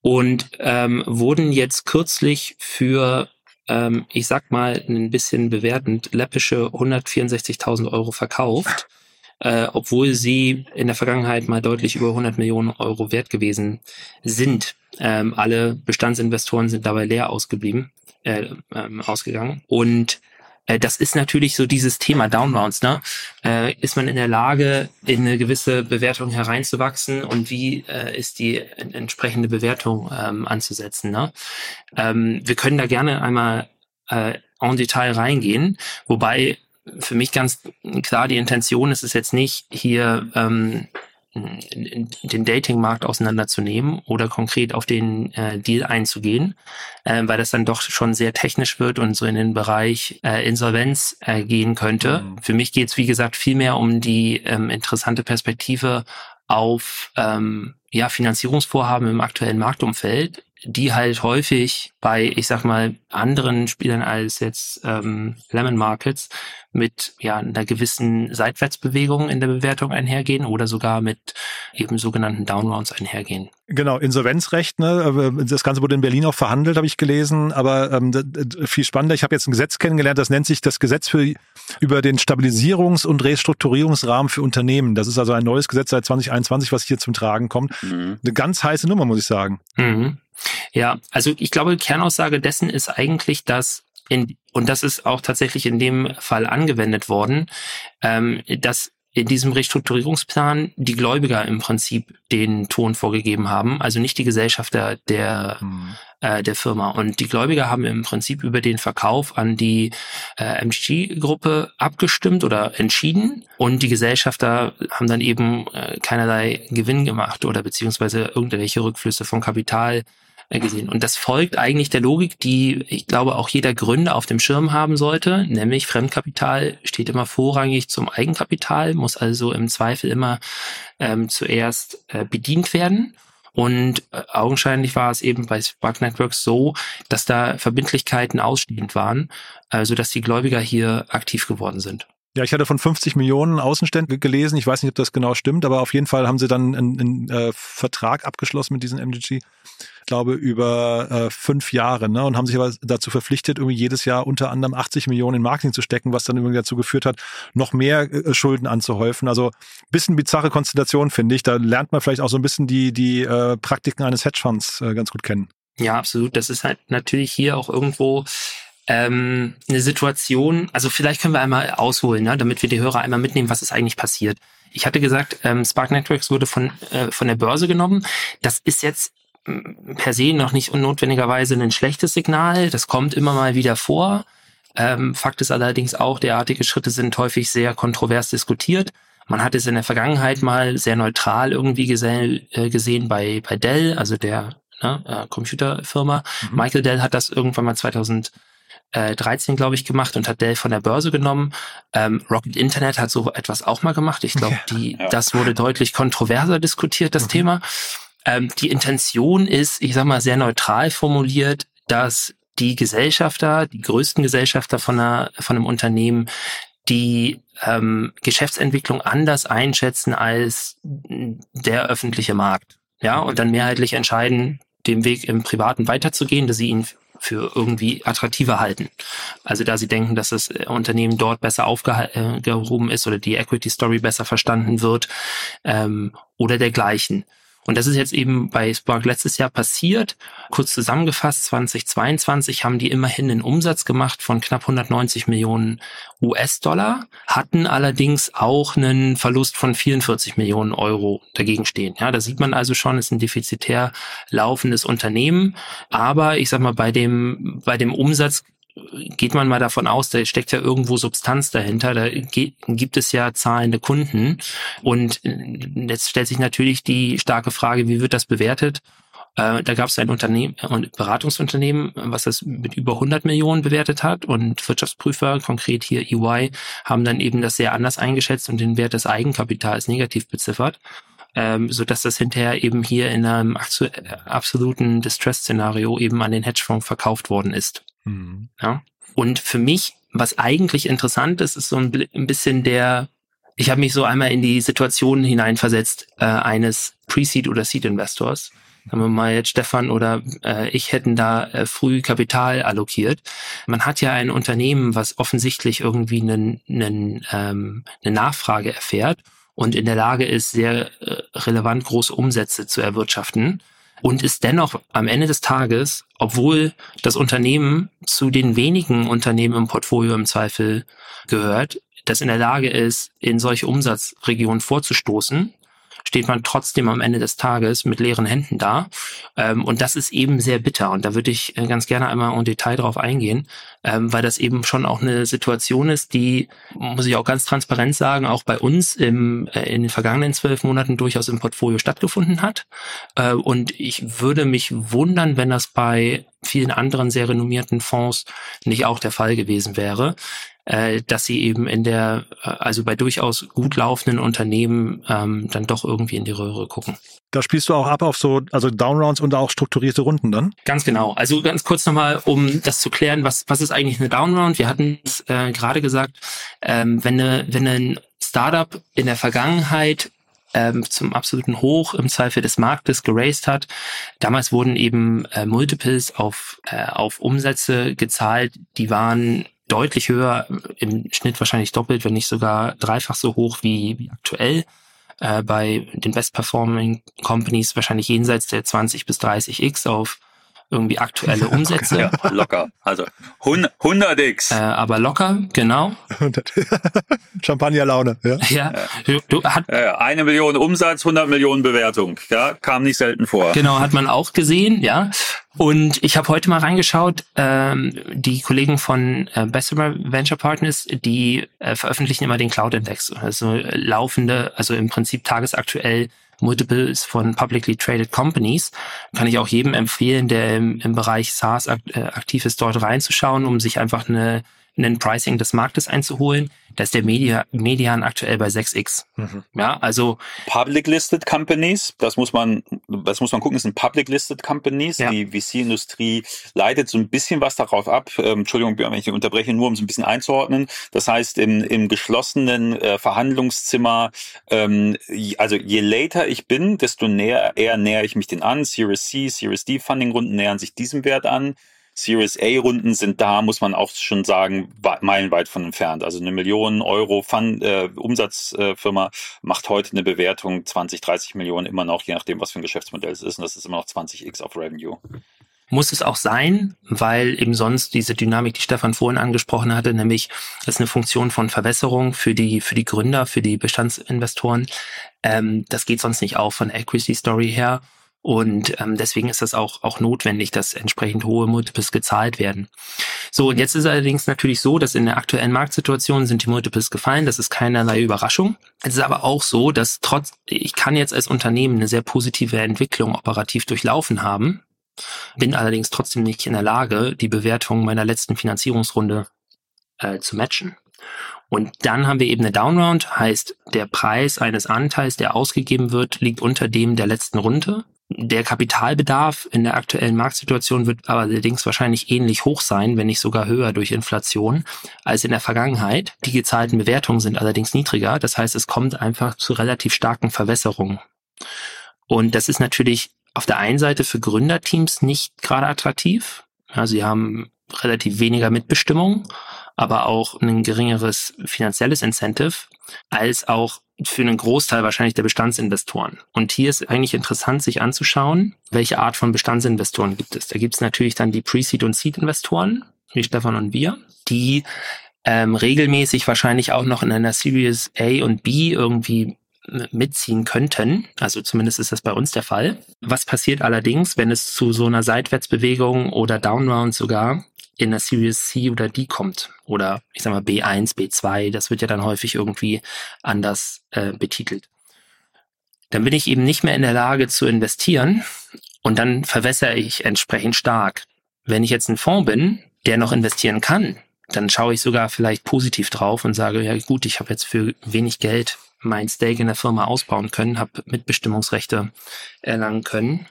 und ähm, wurden jetzt kürzlich für, ähm, ich sag mal ein bisschen bewertend, läppische 164.000 Euro verkauft, äh, obwohl sie in der Vergangenheit mal deutlich über 100 Millionen Euro wert gewesen sind. Ähm, alle Bestandsinvestoren sind dabei leer ausgeblieben, äh, ähm, ausgegangen und das ist natürlich so dieses Thema Downrounds. Ne? Äh, ist man in der Lage, in eine gewisse Bewertung hereinzuwachsen und wie äh, ist die entsprechende Bewertung ähm, anzusetzen? Ne? Ähm, wir können da gerne einmal äh, en Detail reingehen, wobei für mich ganz klar die Intention ist es jetzt nicht hier ähm, den Datingmarkt auseinanderzunehmen oder konkret auf den äh, Deal einzugehen, äh, weil das dann doch schon sehr technisch wird und so in den Bereich äh, Insolvenz äh, gehen könnte. Mhm. Für mich geht es, wie gesagt, viel mehr um die ähm, interessante Perspektive auf ähm, ja, Finanzierungsvorhaben im aktuellen Marktumfeld, die halt häufig bei, ich sag mal, anderen Spielern als jetzt ähm, Lemon Markets mit ja einer gewissen Seitwärtsbewegung in der Bewertung einhergehen oder sogar mit eben sogenannten Downrounds einhergehen. Genau, Insolvenzrecht, ne? das Ganze wurde in Berlin auch verhandelt, habe ich gelesen, aber ähm, viel spannender, ich habe jetzt ein Gesetz kennengelernt, das nennt sich das Gesetz für über den Stabilisierungs- und Restrukturierungsrahmen für Unternehmen. Das ist also ein neues Gesetz seit 2021, was hier zum Tragen kommt. Mhm. Eine ganz heiße Nummer, muss ich sagen. Mhm. Ja, also ich glaube, Kernaussage dessen ist eigentlich, dass in, und das ist auch tatsächlich in dem Fall angewendet worden, ähm, dass in diesem Restrukturierungsplan die Gläubiger im Prinzip den Ton vorgegeben haben, also nicht die Gesellschafter der, mhm. äh, der Firma. Und die Gläubiger haben im Prinzip über den Verkauf an die äh, MG-Gruppe abgestimmt oder entschieden. Und die Gesellschafter haben dann eben äh, keinerlei Gewinn gemacht oder beziehungsweise irgendwelche Rückflüsse von Kapital gesehen. Und das folgt eigentlich der Logik, die ich glaube auch jeder Gründer auf dem Schirm haben sollte, nämlich Fremdkapital steht immer vorrangig zum Eigenkapital, muss also im Zweifel immer ähm, zuerst äh, bedient werden. Und äh, augenscheinlich war es eben bei Spark Networks so, dass da Verbindlichkeiten ausstehend waren, also dass die Gläubiger hier aktiv geworden sind. Ja, ich hatte von 50 Millionen Außenständen gelesen. Ich weiß nicht, ob das genau stimmt, aber auf jeden Fall haben sie dann einen, einen äh, Vertrag abgeschlossen mit diesem MGG. Ich glaube, über äh, fünf Jahre, ne? Und haben sich aber dazu verpflichtet, irgendwie jedes Jahr unter anderem 80 Millionen in Marketing zu stecken, was dann irgendwie dazu geführt hat, noch mehr äh, Schulden anzuhäufen. Also bisschen bizarre Konstellation, finde ich. Da lernt man vielleicht auch so ein bisschen die, die äh, Praktiken eines Hedgefonds äh, ganz gut kennen. Ja, absolut. Das ist halt natürlich hier auch irgendwo ähm, eine Situation, also vielleicht können wir einmal ausholen, ne, damit wir die Hörer einmal mitnehmen, was ist eigentlich passiert. Ich hatte gesagt, ähm, Spark Networks wurde von, äh, von der Börse genommen. Das ist jetzt mm, per se noch nicht unnotwendigerweise ein schlechtes Signal. Das kommt immer mal wieder vor. Ähm, Fakt ist allerdings auch, derartige Schritte sind häufig sehr kontrovers diskutiert. Man hat es in der Vergangenheit mal sehr neutral irgendwie gesehen, äh, gesehen bei, bei Dell, also der ne, äh, Computerfirma. Mhm. Michael Dell hat das irgendwann mal 2000 äh, 13, glaube ich, gemacht und hat Dell von der Börse genommen. Ähm, Rocket Internet hat so etwas auch mal gemacht. Ich glaube, die, ja. das wurde deutlich kontroverser diskutiert, das mhm. Thema. Ähm, die Intention ist, ich sag mal, sehr neutral formuliert, dass die Gesellschafter, die größten Gesellschafter von, einer, von einem Unternehmen, die ähm, Geschäftsentwicklung anders einschätzen als der öffentliche Markt. Ja, und dann mehrheitlich entscheiden, dem Weg im Privaten weiterzugehen, dass sie ihn für irgendwie attraktiver halten. Also da sie denken, dass das äh, Unternehmen dort besser aufgehoben ist oder die Equity Story besser verstanden wird ähm, oder dergleichen. Und das ist jetzt eben bei Spark letztes Jahr passiert. Kurz zusammengefasst, 2022 haben die immerhin einen Umsatz gemacht von knapp 190 Millionen US-Dollar, hatten allerdings auch einen Verlust von 44 Millionen Euro dagegen stehen. Ja, da sieht man also schon, es ist ein defizitär laufendes Unternehmen. Aber ich sag mal, bei dem, bei dem Umsatz geht man mal davon aus, da steckt ja irgendwo Substanz dahinter, da gibt es ja zahlende Kunden. Und äh, jetzt stellt sich natürlich die starke Frage, wie wird das bewertet? Äh, da gab es ein Unternehmen, ein Beratungsunternehmen, was das mit über 100 Millionen bewertet hat und Wirtschaftsprüfer, konkret hier EY, haben dann eben das sehr anders eingeschätzt und den Wert des Eigenkapitals negativ beziffert ähm, so dass das hinterher eben hier in einem absoluten Distress-Szenario eben an den Hedgefonds verkauft worden ist. Mhm. Ja? Und für mich, was eigentlich interessant ist, ist so ein, ein bisschen der, ich habe mich so einmal in die Situation hineinversetzt äh, eines Pre-Seed oder Seed-Investors. Sagen wir mal jetzt Stefan oder äh, ich hätten da äh, früh Kapital allokiert. Man hat ja ein Unternehmen, was offensichtlich irgendwie einen, einen, ähm, eine Nachfrage erfährt und in der Lage ist, sehr äh, relevant große Umsätze zu erwirtschaften und ist dennoch am Ende des Tages, obwohl das Unternehmen zu den wenigen Unternehmen im Portfolio im Zweifel gehört, das in der Lage ist, in solche Umsatzregionen vorzustoßen, steht man trotzdem am Ende des Tages mit leeren Händen da. Ähm, und das ist eben sehr bitter. Und da würde ich äh, ganz gerne einmal im Detail drauf eingehen, ähm, weil das eben schon auch eine Situation ist, die, muss ich auch ganz transparent sagen, auch bei uns im, äh, in den vergangenen zwölf Monaten durchaus im Portfolio stattgefunden hat. Äh, und ich würde mich wundern, wenn das bei vielen anderen sehr renommierten Fonds nicht auch der Fall gewesen wäre äh, dass sie eben in der, äh, also bei durchaus gut laufenden Unternehmen ähm, dann doch irgendwie in die Röhre gucken. Da spielst du auch ab auf so, also Downrounds und auch strukturierte Runden dann? Ganz genau. Also ganz kurz nochmal, um das zu klären, was, was ist eigentlich eine Downround? Wir hatten es äh, gerade gesagt, ähm, wenn, eine, wenn ein Startup in der Vergangenheit ähm, zum absoluten Hoch im Zweifel des Marktes geraced hat. Damals wurden eben äh, Multiples auf, äh, auf Umsätze gezahlt, die waren deutlich höher, im Schnitt wahrscheinlich doppelt, wenn nicht sogar dreifach so hoch wie, aktuell. Äh, bei den Best Performing Companies wahrscheinlich jenseits der 20 bis 30 X auf irgendwie aktuelle Umsätze. Ja, locker. Also 100x. Äh, aber locker, genau. Champagnerlaune, ja. Ja. Du, du, hat, ja, eine Million Umsatz, 100 Millionen Bewertung. Ja, kam nicht selten vor. Genau, hat man auch gesehen, ja. Und ich habe heute mal reingeschaut, ähm, die Kollegen von äh, Bessemer Venture Partners, die äh, veröffentlichen immer den Cloud Index, also laufende, also im Prinzip tagesaktuell Multiples von publicly traded companies. Kann ich auch jedem empfehlen, der im, im Bereich SaaS ak äh, aktiv ist, dort reinzuschauen, um sich einfach eine ein Pricing des Marktes einzuholen. Da ist der Media, Median aktuell bei 6x. Mhm. Ja, also Public Listed Companies, das muss man, das muss man gucken, das sind Public Listed Companies. Ja. Die VC-Industrie leitet so ein bisschen was darauf ab. Ähm, Entschuldigung, wenn ich unterbreche, nur um es ein bisschen einzuordnen. Das heißt, im, im geschlossenen äh, Verhandlungszimmer, ähm, also je later ich bin, desto näher, eher näher ich mich den an. Series C, Series D Funding-Runden nähern sich diesem Wert an. Series A-Runden sind da, muss man auch schon sagen, meilenweit von entfernt. Also eine Million Euro Fund, äh, Umsatzfirma äh, macht heute eine Bewertung 20, 30 Millionen immer noch, je nachdem, was für ein Geschäftsmodell es ist. Und das ist immer noch 20x auf Revenue. Muss es auch sein, weil eben sonst diese Dynamik, die Stefan vorhin angesprochen hatte, nämlich das ist eine Funktion von Verwässerung für die, für die Gründer, für die Bestandsinvestoren. Ähm, das geht sonst nicht auf von Equity Story her. Und ähm, deswegen ist das auch, auch notwendig, dass entsprechend hohe Multiples gezahlt werden. So, und jetzt ist allerdings natürlich so, dass in der aktuellen Marktsituation sind die Multiples gefallen. Das ist keinerlei Überraschung. Es ist aber auch so, dass trotz, ich kann jetzt als Unternehmen eine sehr positive Entwicklung operativ durchlaufen haben, bin allerdings trotzdem nicht in der Lage, die Bewertung meiner letzten Finanzierungsrunde äh, zu matchen. Und dann haben wir eben eine Downround, heißt der Preis eines Anteils, der ausgegeben wird, liegt unter dem der letzten Runde. Der Kapitalbedarf in der aktuellen Marktsituation wird allerdings wahrscheinlich ähnlich hoch sein, wenn nicht sogar höher durch Inflation als in der Vergangenheit. Die gezahlten Bewertungen sind allerdings niedriger. Das heißt, es kommt einfach zu relativ starken Verwässerungen. Und das ist natürlich auf der einen Seite für Gründerteams nicht gerade attraktiv. Ja, sie haben relativ weniger Mitbestimmung, aber auch ein geringeres finanzielles Incentive als auch für einen Großteil wahrscheinlich der Bestandsinvestoren. Und hier ist eigentlich interessant, sich anzuschauen, welche Art von Bestandsinvestoren gibt es. Da gibt es natürlich dann die Pre-Seed- und Seed-Investoren, wie Stefan und wir, die ähm, regelmäßig wahrscheinlich auch noch in einer Series A und B irgendwie mitziehen könnten. Also zumindest ist das bei uns der Fall. Was passiert allerdings, wenn es zu so einer Seitwärtsbewegung oder Downround sogar in der Series C oder D kommt. Oder ich sag mal B1, B2, das wird ja dann häufig irgendwie anders äh, betitelt. Dann bin ich eben nicht mehr in der Lage zu investieren und dann verwässere ich entsprechend stark. Wenn ich jetzt ein Fonds bin, der noch investieren kann, dann schaue ich sogar vielleicht positiv drauf und sage, ja gut, ich habe jetzt für wenig Geld mein Stake in der Firma ausbauen können, habe Mitbestimmungsrechte erlangen können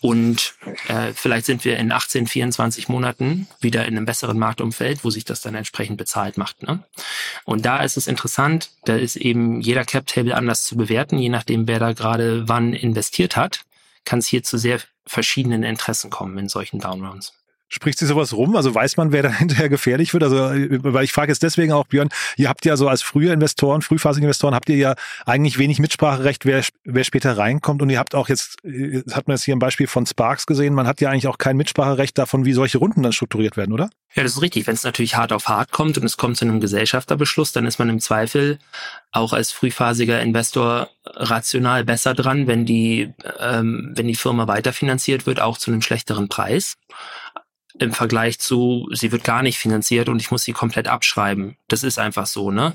und äh, vielleicht sind wir in 18, 24 Monaten wieder in einem besseren Marktumfeld, wo sich das dann entsprechend bezahlt macht. Ne? Und da ist es interessant, da ist eben jeder Cap-Table anders zu bewerten, je nachdem, wer da gerade wann investiert hat, kann es hier zu sehr verschiedenen Interessen kommen in solchen Downrounds. Spricht sich sowas rum? Also weiß man, wer da hinterher gefährlich wird? Also, weil ich frage jetzt deswegen auch, Björn, ihr habt ja so als frühe Investoren, frühphasige Investoren, habt ihr ja eigentlich wenig Mitspracherecht, wer, wer später reinkommt. Und ihr habt auch jetzt, jetzt hat man jetzt hier ein Beispiel von Sparks gesehen, man hat ja eigentlich auch kein Mitspracherecht davon, wie solche Runden dann strukturiert werden, oder? Ja, das ist richtig. Wenn es natürlich hart auf hart kommt und es kommt zu einem Gesellschafterbeschluss, dann ist man im Zweifel auch als frühphasiger Investor rational besser dran, wenn die, ähm, wenn die Firma weiterfinanziert wird, auch zu einem schlechteren Preis im Vergleich zu, sie wird gar nicht finanziert und ich muss sie komplett abschreiben. Das ist einfach so, ne?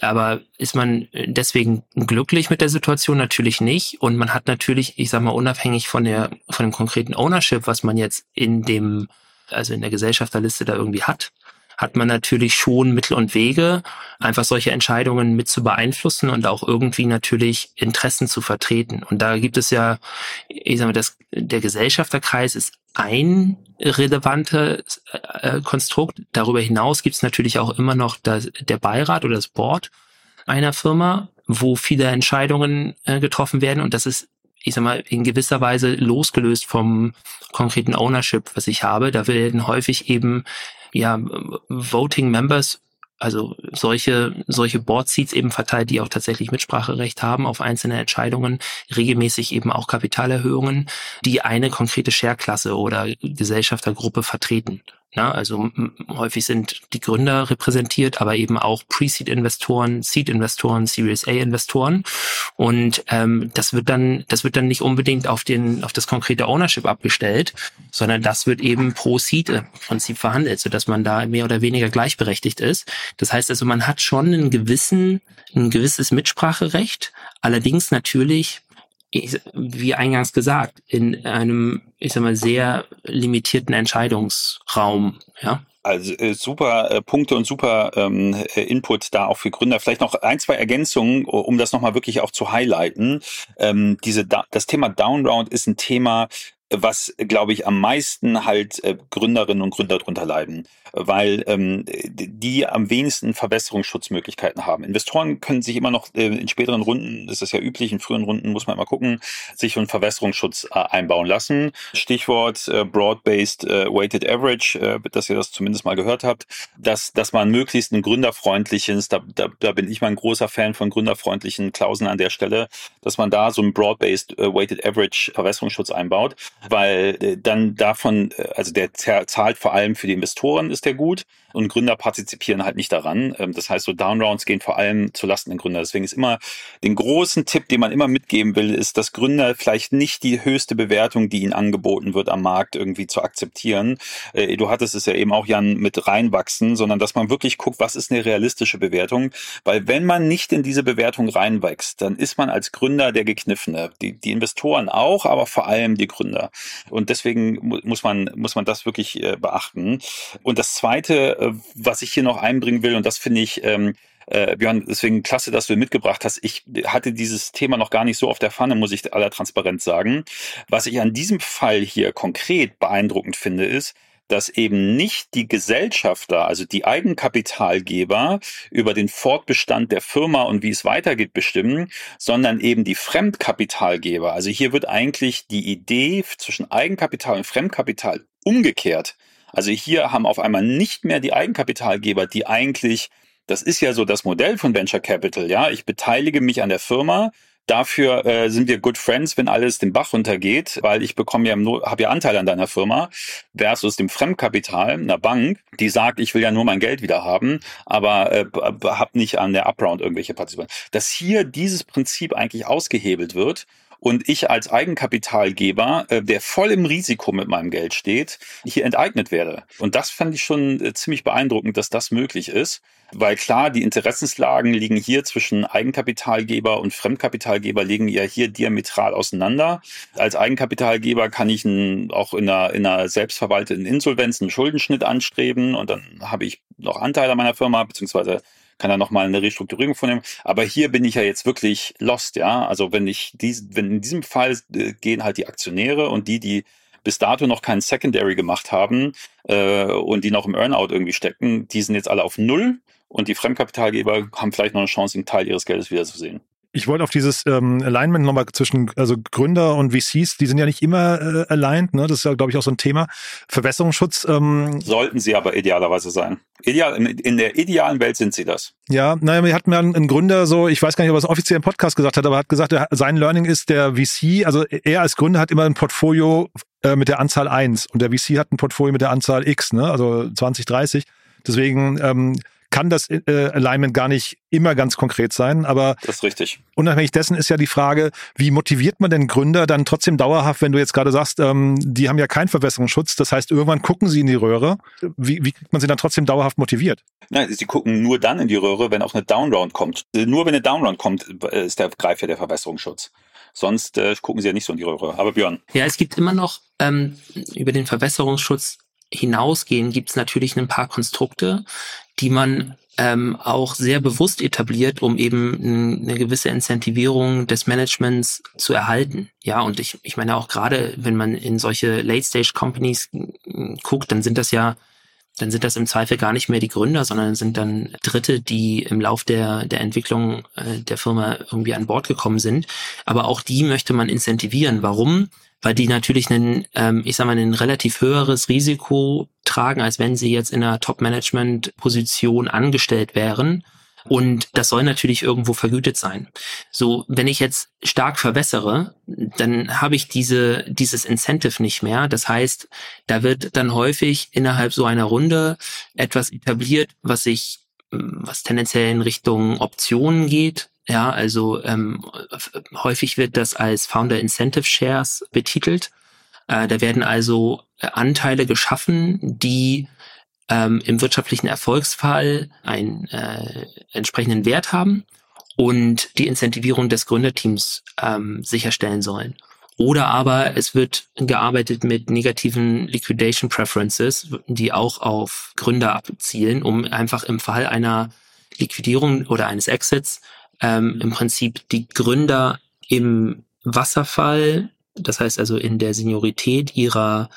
Aber ist man deswegen glücklich mit der Situation? Natürlich nicht. Und man hat natürlich, ich sag mal, unabhängig von der, von dem konkreten Ownership, was man jetzt in dem, also in der Gesellschafterliste da irgendwie hat, hat man natürlich schon Mittel und Wege, einfach solche Entscheidungen mit zu beeinflussen und auch irgendwie natürlich Interessen zu vertreten. Und da gibt es ja, ich sag mal, das, der Gesellschafterkreis ist ein relevantes äh, Konstrukt. Darüber hinaus gibt es natürlich auch immer noch das, der Beirat oder das Board einer Firma, wo viele Entscheidungen äh, getroffen werden. Und das ist, ich sag mal, in gewisser Weise losgelöst vom konkreten Ownership, was ich habe. Da werden häufig eben ja Voting Members also solche, solche Board Seats eben verteilt, die auch tatsächlich Mitspracherecht haben auf einzelne Entscheidungen, regelmäßig eben auch Kapitalerhöhungen, die eine konkrete Share-Klasse oder Gesellschaftergruppe vertreten. Ja, also häufig sind die Gründer repräsentiert, aber eben auch Pre-Seed-Investoren, Seed-Investoren, Series A-Investoren. Und ähm, das wird dann, das wird dann nicht unbedingt auf den, auf das konkrete Ownership abgestellt, sondern das wird eben pro Seed-Prinzip verhandelt, sodass man da mehr oder weniger gleichberechtigt ist. Das heißt also, man hat schon einen gewissen, ein gewisses Mitspracherecht, allerdings natürlich wie eingangs gesagt, in einem, ich sag mal, sehr limitierten Entscheidungsraum, ja. Also äh, super äh, Punkte und super ähm, äh, Input da auch für Gründer. Vielleicht noch ein, zwei Ergänzungen, um das nochmal wirklich auch zu highlighten. Ähm, diese, das Thema Downround ist ein Thema, was, glaube ich, am meisten halt äh, Gründerinnen und Gründer drunter leiden, weil ähm, die am wenigsten Verbesserungsschutzmöglichkeiten haben. Investoren können sich immer noch äh, in späteren Runden, das ist ja üblich, in früheren Runden muss man immer gucken, sich einen Verbesserungsschutz äh, einbauen lassen. Stichwort äh, Broad-Based äh, Weighted Average, äh, dass ihr das zumindest mal gehört habt, dass, dass man möglichst ein gründerfreundliches, da, da, da bin ich mal ein großer Fan von gründerfreundlichen Klauseln an der Stelle, dass man da so ein Broad-Based äh, Weighted Average Verbesserungsschutz einbaut weil dann davon, also der zahlt vor allem für die Investoren ist der gut und Gründer partizipieren halt nicht daran. Ähm, das heißt, so Downrounds gehen vor allem zu Lasten der Gründer. Deswegen ist immer den großen Tipp, den man immer mitgeben will, ist, dass Gründer vielleicht nicht die höchste Bewertung, die ihnen angeboten wird am Markt, irgendwie zu akzeptieren. Äh, du hattest es ja eben auch, Jan, mit reinwachsen, sondern dass man wirklich guckt, was ist eine realistische Bewertung. Weil wenn man nicht in diese Bewertung reinwächst, dann ist man als Gründer der Gekniffene. Die, die Investoren auch, aber vor allem die Gründer. Und deswegen muss man, muss man das wirklich äh, beachten. Und das Zweite, was ich hier noch einbringen will, und das finde ich, ähm, äh, Björn, deswegen klasse, dass du mitgebracht hast. Ich hatte dieses Thema noch gar nicht so auf der Pfanne, muss ich aller Transparenz sagen. Was ich an diesem Fall hier konkret beeindruckend finde, ist, dass eben nicht die Gesellschafter, also die Eigenkapitalgeber über den Fortbestand der Firma und wie es weitergeht bestimmen, sondern eben die Fremdkapitalgeber. Also hier wird eigentlich die Idee zwischen Eigenkapital und Fremdkapital umgekehrt. Also hier haben auf einmal nicht mehr die Eigenkapitalgeber, die eigentlich das ist ja so das Modell von Venture Capital, ja. Ich beteilige mich an der Firma, Dafür äh, sind wir good friends, wenn alles den Bach runtergeht, weil ich bekomme ja habe ja Anteil an deiner Firma versus dem Fremdkapital einer Bank, die sagt, ich will ja nur mein Geld wieder haben, aber äh, habe nicht an der Upround irgendwelche Partizipationen. Dass hier dieses Prinzip eigentlich ausgehebelt wird und ich als Eigenkapitalgeber, äh, der voll im Risiko mit meinem Geld steht, hier enteignet werde. Und das fand ich schon äh, ziemlich beeindruckend, dass das möglich ist. Weil klar, die Interessenslagen liegen hier zwischen Eigenkapitalgeber und Fremdkapitalgeber liegen ja hier diametral auseinander. Als Eigenkapitalgeber kann ich auch in einer, in einer selbstverwalteten Insolvenz einen Schuldenschnitt anstreben und dann habe ich noch Anteile an meiner Firma, beziehungsweise kann er nochmal eine Restrukturierung vornehmen. Aber hier bin ich ja jetzt wirklich lost, ja. Also wenn ich dies, wenn in diesem Fall äh, gehen halt die Aktionäre und die, die bis dato noch keinen Secondary gemacht haben äh, und die noch im Earnout irgendwie stecken, die sind jetzt alle auf Null und die Fremdkapitalgeber haben vielleicht noch eine Chance, einen Teil ihres Geldes wiederzusehen. Ich wollte auf dieses ähm, Alignment nochmal zwischen also Gründer und VCs, die sind ja nicht immer äh, aligned, ne? Das ist ja, glaube ich, auch so ein Thema. Verbesserungsschutz. Ähm, Sollten sie aber idealerweise sein. Ideal, in, in der idealen Welt sind sie das. Ja, naja, wir hatten ja einen Gründer so, ich weiß gar nicht, ob er es offiziell im Podcast gesagt hat, aber er hat gesagt, er, sein Learning ist der VC, also er als Gründer hat immer ein Portfolio äh, mit der Anzahl eins und der VC hat ein Portfolio mit der Anzahl X, ne? Also 20, 30. Deswegen ähm, kann das äh, Alignment gar nicht immer ganz konkret sein. Aber das ist richtig. Unabhängig dessen ist ja die Frage, wie motiviert man den Gründer dann trotzdem dauerhaft, wenn du jetzt gerade sagst, ähm, die haben ja keinen Verbesserungsschutz. Das heißt, irgendwann gucken sie in die Röhre. Wie, wie kriegt man sie dann trotzdem dauerhaft motiviert? Nein, sie gucken nur dann in die Röhre, wenn auch eine Downround kommt. Nur wenn eine Downround kommt, äh, ist der Greif ja der Verbesserungsschutz. Sonst äh, gucken sie ja nicht so in die Röhre. Aber Björn. Ja, es gibt immer noch ähm, über den Verbesserungsschutz hinausgehen, gibt es natürlich ein paar Konstrukte, die man ähm, auch sehr bewusst etabliert, um eben eine gewisse Incentivierung des Managements zu erhalten. Ja, und ich, ich meine auch gerade, wenn man in solche Late-Stage-Companies guckt, dann sind das ja dann sind das im Zweifel gar nicht mehr die Gründer, sondern sind dann Dritte, die im Lauf der, der Entwicklung äh, der Firma irgendwie an Bord gekommen sind. Aber auch die möchte man incentivieren. Warum? Weil die natürlich einen, ähm, ich sag mal, ein relativ höheres Risiko tragen, als wenn sie jetzt in einer Top-Management-Position angestellt wären. Und das soll natürlich irgendwo vergütet sein. So, wenn ich jetzt stark verwässere, dann habe ich diese, dieses Incentive nicht mehr. Das heißt, da wird dann häufig innerhalb so einer Runde etwas etabliert, was sich, was tendenziell in Richtung Optionen geht. Ja, also ähm, häufig wird das als Founder Incentive Shares betitelt. Äh, da werden also Anteile geschaffen, die ähm, im wirtschaftlichen Erfolgsfall einen äh, entsprechenden Wert haben und die Incentivierung des Gründerteams ähm, sicherstellen sollen. Oder aber es wird gearbeitet mit negativen Liquidation Preferences, die auch auf Gründer abzielen, um einfach im Fall einer Liquidierung oder eines Exits ähm, im Prinzip die Gründer im Wasserfall, das heißt also in der Seniorität ihrer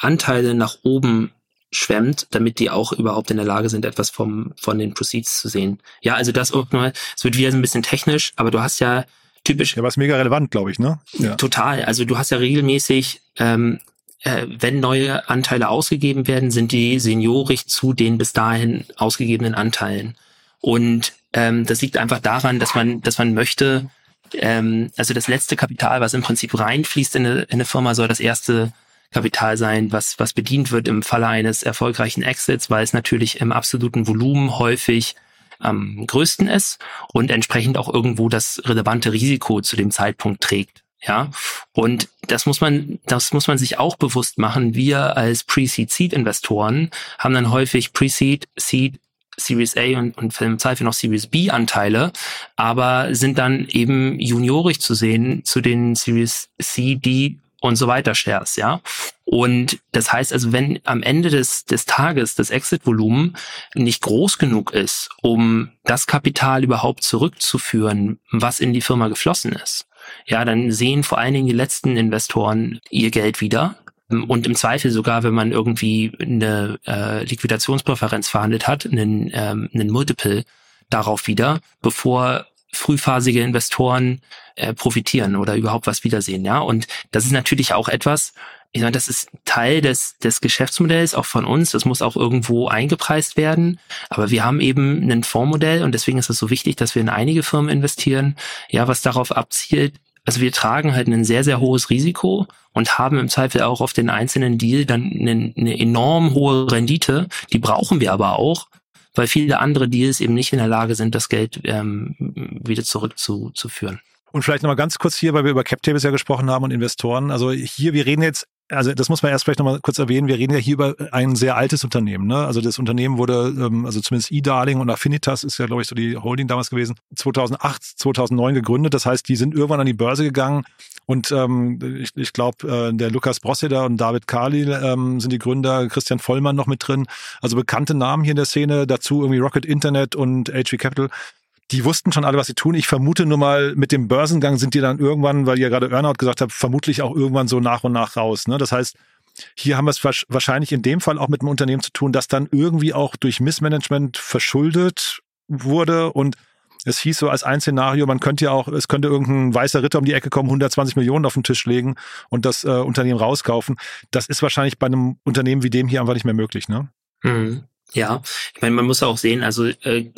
Anteile nach oben schwemmt, damit die auch überhaupt in der Lage sind, etwas vom, von den Proceeds zu sehen. Ja, also das es wird wieder so ein bisschen technisch, aber du hast ja typisch. Ja, was mega relevant, glaube ich, ne? Ja. Total. Also du hast ja regelmäßig, ähm, äh, wenn neue Anteile ausgegeben werden, sind die seniorig zu den bis dahin ausgegebenen Anteilen. Und ähm, das liegt einfach daran, dass man, dass man möchte, ähm, also das letzte Kapital, was im Prinzip reinfließt in eine, in eine Firma, soll das erste Kapital sein, was, was bedient wird im Falle eines erfolgreichen Exits, weil es natürlich im absoluten Volumen häufig am größten ist und entsprechend auch irgendwo das relevante Risiko zu dem Zeitpunkt trägt. Ja, und das muss man, das muss man sich auch bewusst machen. Wir als Pre-Seed-Seed-Investoren haben dann häufig Pre-Seed, Seed, Series A und, und im Zweifel noch Series B Anteile, aber sind dann eben juniorisch zu sehen zu den Series C, D und so weiter Shares, ja. Und das heißt also, wenn am Ende des, des Tages das Exit-Volumen nicht groß genug ist, um das Kapital überhaupt zurückzuführen, was in die Firma geflossen ist, ja, dann sehen vor allen Dingen die letzten Investoren ihr Geld wieder. Und im Zweifel sogar, wenn man irgendwie eine äh, Liquidationspräferenz verhandelt hat, einen, ähm, einen Multiple darauf wieder, bevor frühphasige Investoren äh, profitieren oder überhaupt was wiedersehen, ja. Und das ist natürlich auch etwas, ich meine, das ist Teil des, des Geschäftsmodells auch von uns. Das muss auch irgendwo eingepreist werden. Aber wir haben eben ein Fondsmodell und deswegen ist es so wichtig, dass wir in einige Firmen investieren, ja, was darauf abzielt. Also wir tragen halt ein sehr, sehr hohes Risiko und haben im Zweifel auch auf den einzelnen Deal dann eine, eine enorm hohe Rendite. Die brauchen wir aber auch, weil viele andere Deals eben nicht in der Lage sind, das Geld ähm, wieder zurückzuführen. Und vielleicht nochmal ganz kurz hier, weil wir über CapTables ja gesprochen haben und Investoren. Also hier, wir reden jetzt also das muss man erst vielleicht nochmal kurz erwähnen, wir reden ja hier über ein sehr altes Unternehmen. Ne? Also das Unternehmen wurde, ähm, also zumindest eDarling und Affinitas ist ja, glaube ich, so die Holding damals gewesen, 2008, 2009 gegründet. Das heißt, die sind irgendwann an die Börse gegangen und ähm, ich, ich glaube, äh, der Lukas Brosseder und David Kali ähm, sind die Gründer, Christian Vollmann noch mit drin. Also bekannte Namen hier in der Szene, dazu irgendwie Rocket Internet und HV Capital die wussten schon alle, was sie tun. Ich vermute nur mal, mit dem Börsengang sind die dann irgendwann, weil ihr gerade Earnout gesagt habt, vermutlich auch irgendwann so nach und nach raus. Ne? Das heißt, hier haben wir es wahrscheinlich in dem Fall auch mit einem Unternehmen zu tun, das dann irgendwie auch durch Missmanagement verschuldet wurde und es hieß so als ein Szenario, man könnte ja auch, es könnte irgendein weißer Ritter um die Ecke kommen, 120 Millionen auf den Tisch legen und das äh, Unternehmen rauskaufen. Das ist wahrscheinlich bei einem Unternehmen wie dem hier einfach nicht mehr möglich, ne? Mhm. Ja, ich meine, man muss auch sehen, also äh,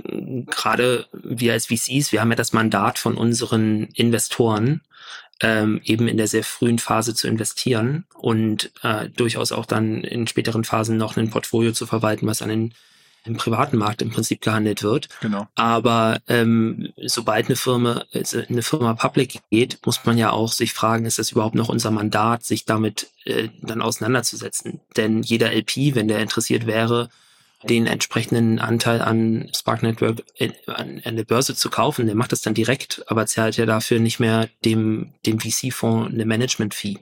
gerade wir als VCs, wir haben ja das Mandat von unseren Investoren, ähm, eben in der sehr frühen Phase zu investieren und äh, durchaus auch dann in späteren Phasen noch ein Portfolio zu verwalten, was an den im privaten Markt im Prinzip gehandelt wird. Genau. Aber ähm, sobald eine Firma, also eine Firma public geht, muss man ja auch sich fragen, ist das überhaupt noch unser Mandat, sich damit äh, dann auseinanderzusetzen? Denn jeder LP, wenn der interessiert wäre, den entsprechenden Anteil an Spark Network an, an der Börse zu kaufen. Der macht das dann direkt, aber zahlt ja dafür nicht mehr dem, dem VC-Fonds eine Management-Fee.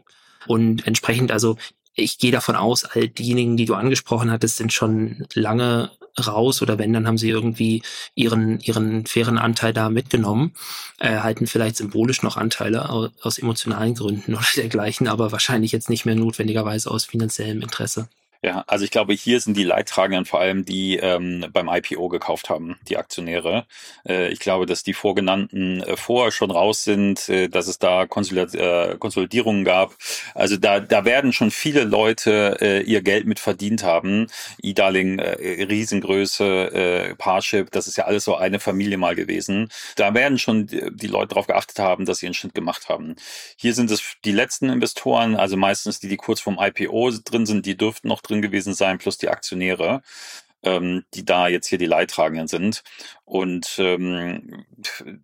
Und entsprechend, also ich gehe davon aus, all diejenigen, die du angesprochen hattest, sind schon lange raus oder wenn, dann haben sie irgendwie ihren, ihren fairen Anteil da mitgenommen, äh, halten vielleicht symbolisch noch Anteile aus, aus emotionalen Gründen oder dergleichen, aber wahrscheinlich jetzt nicht mehr notwendigerweise aus finanziellem Interesse. Ja, also ich glaube, hier sind die Leidtragenden vor allem die ähm, beim IPO gekauft haben, die Aktionäre. Äh, ich glaube, dass die vorgenannten äh, vorher schon raus sind, äh, dass es da Konsolid äh, Konsolidierungen gab. Also da, da werden schon viele Leute äh, ihr Geld mit verdient haben. E-Darling, äh, Riesengröße, äh, Parship, das ist ja alles so eine Familie mal gewesen. Da werden schon die, Leute darauf geachtet haben, dass sie einen Schnitt gemacht haben. Hier sind es die letzten Investoren, also meistens die, die kurz vorm IPO drin sind, die dürften noch drin gewesen sein, plus die Aktionäre. Ähm, die da jetzt hier die Leidtragenden sind. Und ähm,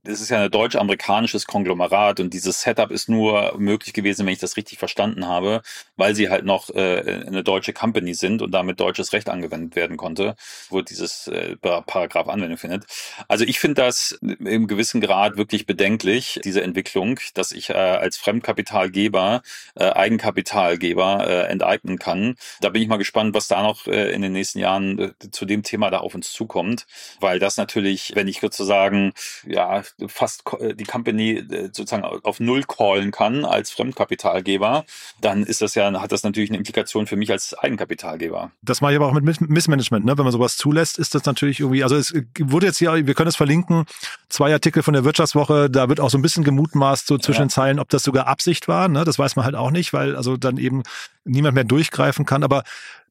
das ist ja ein deutsch-amerikanisches Konglomerat und dieses Setup ist nur möglich gewesen, wenn ich das richtig verstanden habe, weil sie halt noch äh, eine deutsche Company sind und damit deutsches Recht angewendet werden konnte, wo dieses äh, Paragraph Anwendung findet. Also ich finde das im gewissen Grad wirklich bedenklich, diese Entwicklung, dass ich äh, als Fremdkapitalgeber, äh, Eigenkapitalgeber äh, enteignen kann. Da bin ich mal gespannt, was da noch äh, in den nächsten Jahren äh, zu dem Thema da auf uns zukommt, weil das natürlich, wenn ich sozusagen ja fast äh, die Company äh, sozusagen auf Null callen kann als Fremdkapitalgeber, dann ist das ja, hat das natürlich eine Implikation für mich als Eigenkapitalgeber. Das mache ich aber auch mit Missmanagement, ne? Wenn man sowas zulässt, ist das natürlich irgendwie, also es wurde jetzt hier, wir können es verlinken, zwei Artikel von der Wirtschaftswoche, da wird auch so ein bisschen gemutmaßt, so zwischen ja. den Zeilen, ob das sogar Absicht war, ne? Das weiß man halt auch nicht, weil also dann eben niemand mehr durchgreifen kann. Aber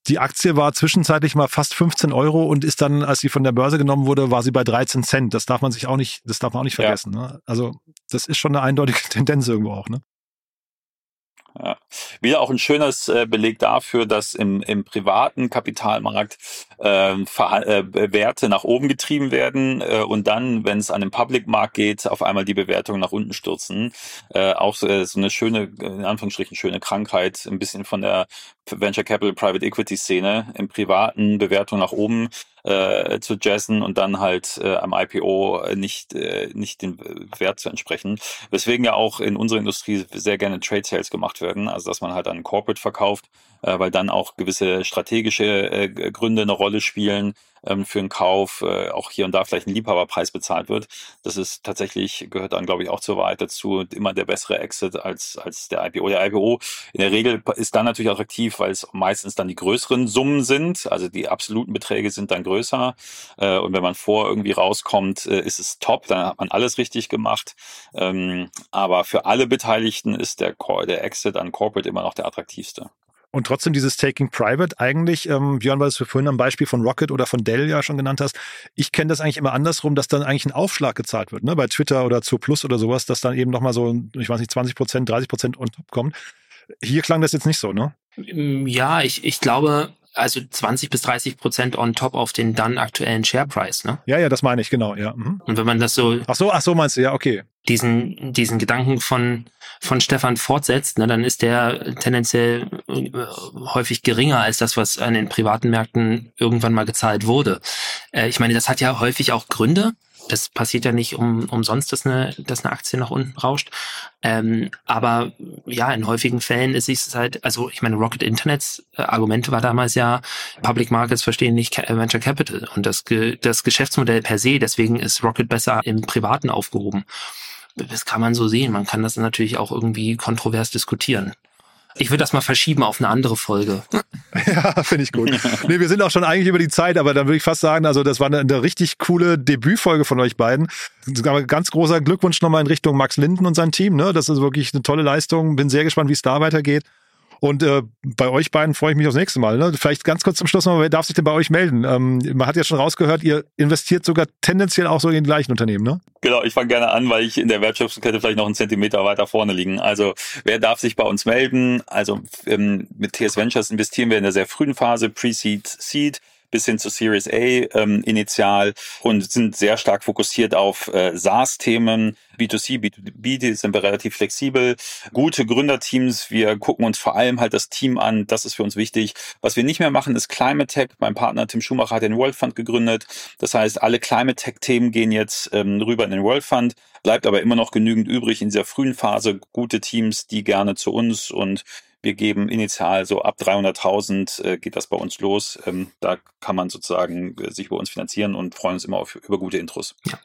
die Aktie war zwischenzeitlich mal fast 15 Euro und ist dann, als sie von der Börse genommen wurde, war sie bei 13 Cent. Das darf man sich auch nicht, das darf man auch nicht vergessen. Ja. Ne? Also das ist schon eine eindeutige Tendenz irgendwo auch. Ne? Ja. Wieder auch ein schönes äh, Beleg dafür, dass im, im privaten Kapitalmarkt äh, äh, Werte nach oben getrieben werden äh, und dann, wenn es an den Public-Markt geht, auf einmal die Bewertungen nach unten stürzen. Äh, auch so, äh, so eine schöne, in Anführungsstrichen schöne Krankheit, ein bisschen von der Venture Capital Private Equity Szene im privaten Bewertung nach oben äh, zu jazzen und dann halt äh, am IPO nicht, äh, nicht den Wert zu entsprechen. Weswegen ja auch in unserer Industrie sehr gerne Trade Sales gemacht werden, also dass man halt an Corporate verkauft, äh, weil dann auch gewisse strategische äh, Gründe eine Rolle spielen ähm, für einen Kauf, äh, auch hier und da vielleicht ein Liebhaberpreis bezahlt wird. Das ist tatsächlich, gehört dann, glaube ich, auch zur Wahrheit dazu, immer der bessere Exit als, als der IPO. Der IPO in der Regel ist dann natürlich attraktiv, weil es meistens dann die größeren Summen sind, also die absoluten Beträge sind dann größer. Äh, und wenn man vor irgendwie rauskommt, äh, ist es top, dann hat man alles richtig gemacht. Ähm, aber für alle Beteiligten ist der, der Exit an Corporate immer noch der attraktivste. Und trotzdem dieses Taking Private eigentlich, ähm, Björn, weil du vorhin am Beispiel von Rocket oder von Dell ja schon genannt hast, ich kenne das eigentlich immer andersrum, dass dann eigentlich ein Aufschlag gezahlt wird, ne? bei Twitter oder zu Plus oder sowas, dass dann eben nochmal so, ich weiß nicht, 20 Prozent, 30 Prozent on top kommt. Hier klang das jetzt nicht so, ne? Ja, ich, ich glaube, also 20 bis 30 Prozent on top auf den dann aktuellen Share Price, ne? Ja, ja, das meine ich, genau, ja. Mhm. Und wenn man das so. Ach so, ach so meinst du, ja, okay. Diesen, diesen Gedanken von, von Stefan fortsetzt, ne, dann ist der tendenziell äh, häufig geringer als das, was an den privaten Märkten irgendwann mal gezahlt wurde. Äh, ich meine, das hat ja häufig auch Gründe das passiert ja nicht um, umsonst, dass eine, dass eine Aktie nach unten rauscht. Ähm, aber ja, in häufigen Fällen ist es halt, also ich meine, Rocket Internets äh, Argumente war damals ja, Public Markets verstehen nicht Venture Capital und das, das Geschäftsmodell per se, deswegen ist Rocket besser im Privaten aufgehoben. Das kann man so sehen. Man kann das natürlich auch irgendwie kontrovers diskutieren. Ich würde das mal verschieben auf eine andere Folge. ja, finde ich gut. nee, wir sind auch schon eigentlich über die Zeit, aber dann würde ich fast sagen, also das war eine, eine richtig coole Debütfolge von euch beiden. Ganz großer Glückwunsch nochmal in Richtung Max Linden und sein Team. Ne? Das ist wirklich eine tolle Leistung. Bin sehr gespannt, wie es da weitergeht. Und äh, bei euch beiden freue ich mich aufs nächste Mal. Ne? Vielleicht ganz kurz zum Schluss noch, wer darf sich denn bei euch melden? Ähm, man hat ja schon rausgehört, ihr investiert sogar tendenziell auch so in den gleichen Unternehmen, ne? Genau, ich fange gerne an, weil ich in der Wertschöpfungskette vielleicht noch einen Zentimeter weiter vorne liegen. Also wer darf sich bei uns melden? Also ähm, mit TS Ventures investieren wir in der sehr frühen Phase, Pre-Seed, Seed. Bis hin zu Series A ähm, initial und sind sehr stark fokussiert auf äh, SaaS-Themen, B2C, B2B, die sind wir relativ flexibel. Gute Gründerteams, wir gucken uns vor allem halt das Team an, das ist für uns wichtig. Was wir nicht mehr machen, ist Climate Tech. Mein Partner Tim Schumacher hat den World Fund gegründet. Das heißt, alle Climate Tech-Themen gehen jetzt ähm, rüber in den World Fund, bleibt aber immer noch genügend übrig in dieser frühen Phase, gute Teams, die gerne zu uns und wir geben initial so ab 300.000 äh, geht das bei uns los. Ähm, da kann man sozusagen äh, sich bei uns finanzieren und freuen uns immer auf, über gute Intros. Ja.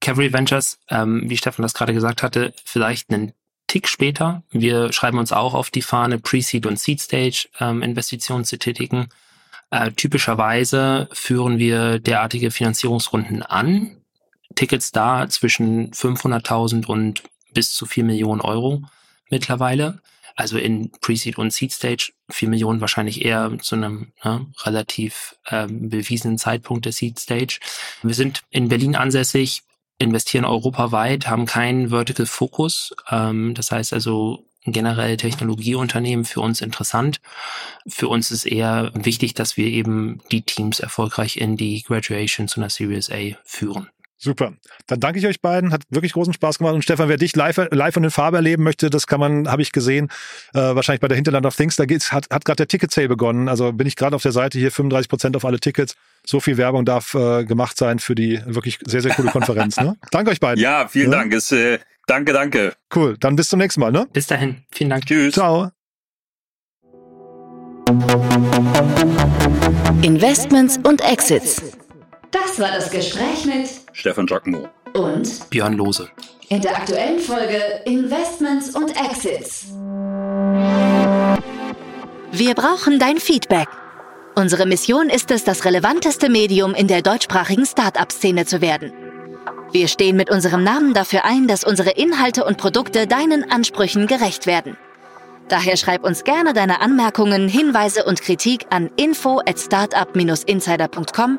Cavalry Ventures, ähm, wie Stefan das gerade gesagt hatte, vielleicht einen Tick später. Wir schreiben uns auch auf die Fahne, Pre-Seed und Seed-Stage ähm, Investitionen zu tätigen. Äh, typischerweise führen wir derartige Finanzierungsrunden an. Tickets da zwischen 500.000 und bis zu 4 Millionen Euro mittlerweile also in Pre-Seed und Seed Stage, vier Millionen wahrscheinlich eher zu einem ne, relativ ähm, bewiesenen Zeitpunkt der Seed Stage. Wir sind in Berlin ansässig, investieren europaweit, haben keinen Vertical Focus. Ähm, das heißt also, generell Technologieunternehmen für uns interessant. Für uns ist eher wichtig, dass wir eben die Teams erfolgreich in die Graduation zu einer Series A führen. Super. Dann danke ich euch beiden. Hat wirklich großen Spaß gemacht. Und Stefan, wer dich live, live und in Farbe erleben möchte, das kann man, habe ich gesehen, äh, wahrscheinlich bei der Hinterland of Things. Da geht's, hat, hat gerade der Ticket Sale begonnen. Also bin ich gerade auf der Seite hier 35 Prozent auf alle Tickets. So viel Werbung darf äh, gemacht sein für die wirklich sehr, sehr coole Konferenz. ne? Danke euch beiden. Ja, vielen ja? Dank. Ist, äh, danke, danke. Cool. Dann bis zum nächsten Mal. Ne? Bis dahin. Vielen Dank. Tschüss. Ciao. Investments und Exits. Das war das Gespräch mit Stefan Giacomo und Björn Lose. In der aktuellen Folge Investments und Exits. Wir brauchen dein Feedback. Unsere Mission ist es, das relevanteste Medium in der deutschsprachigen Startup-Szene zu werden. Wir stehen mit unserem Namen dafür ein, dass unsere Inhalte und Produkte deinen Ansprüchen gerecht werden. Daher schreib uns gerne deine Anmerkungen, Hinweise und Kritik an info at startup-insider.com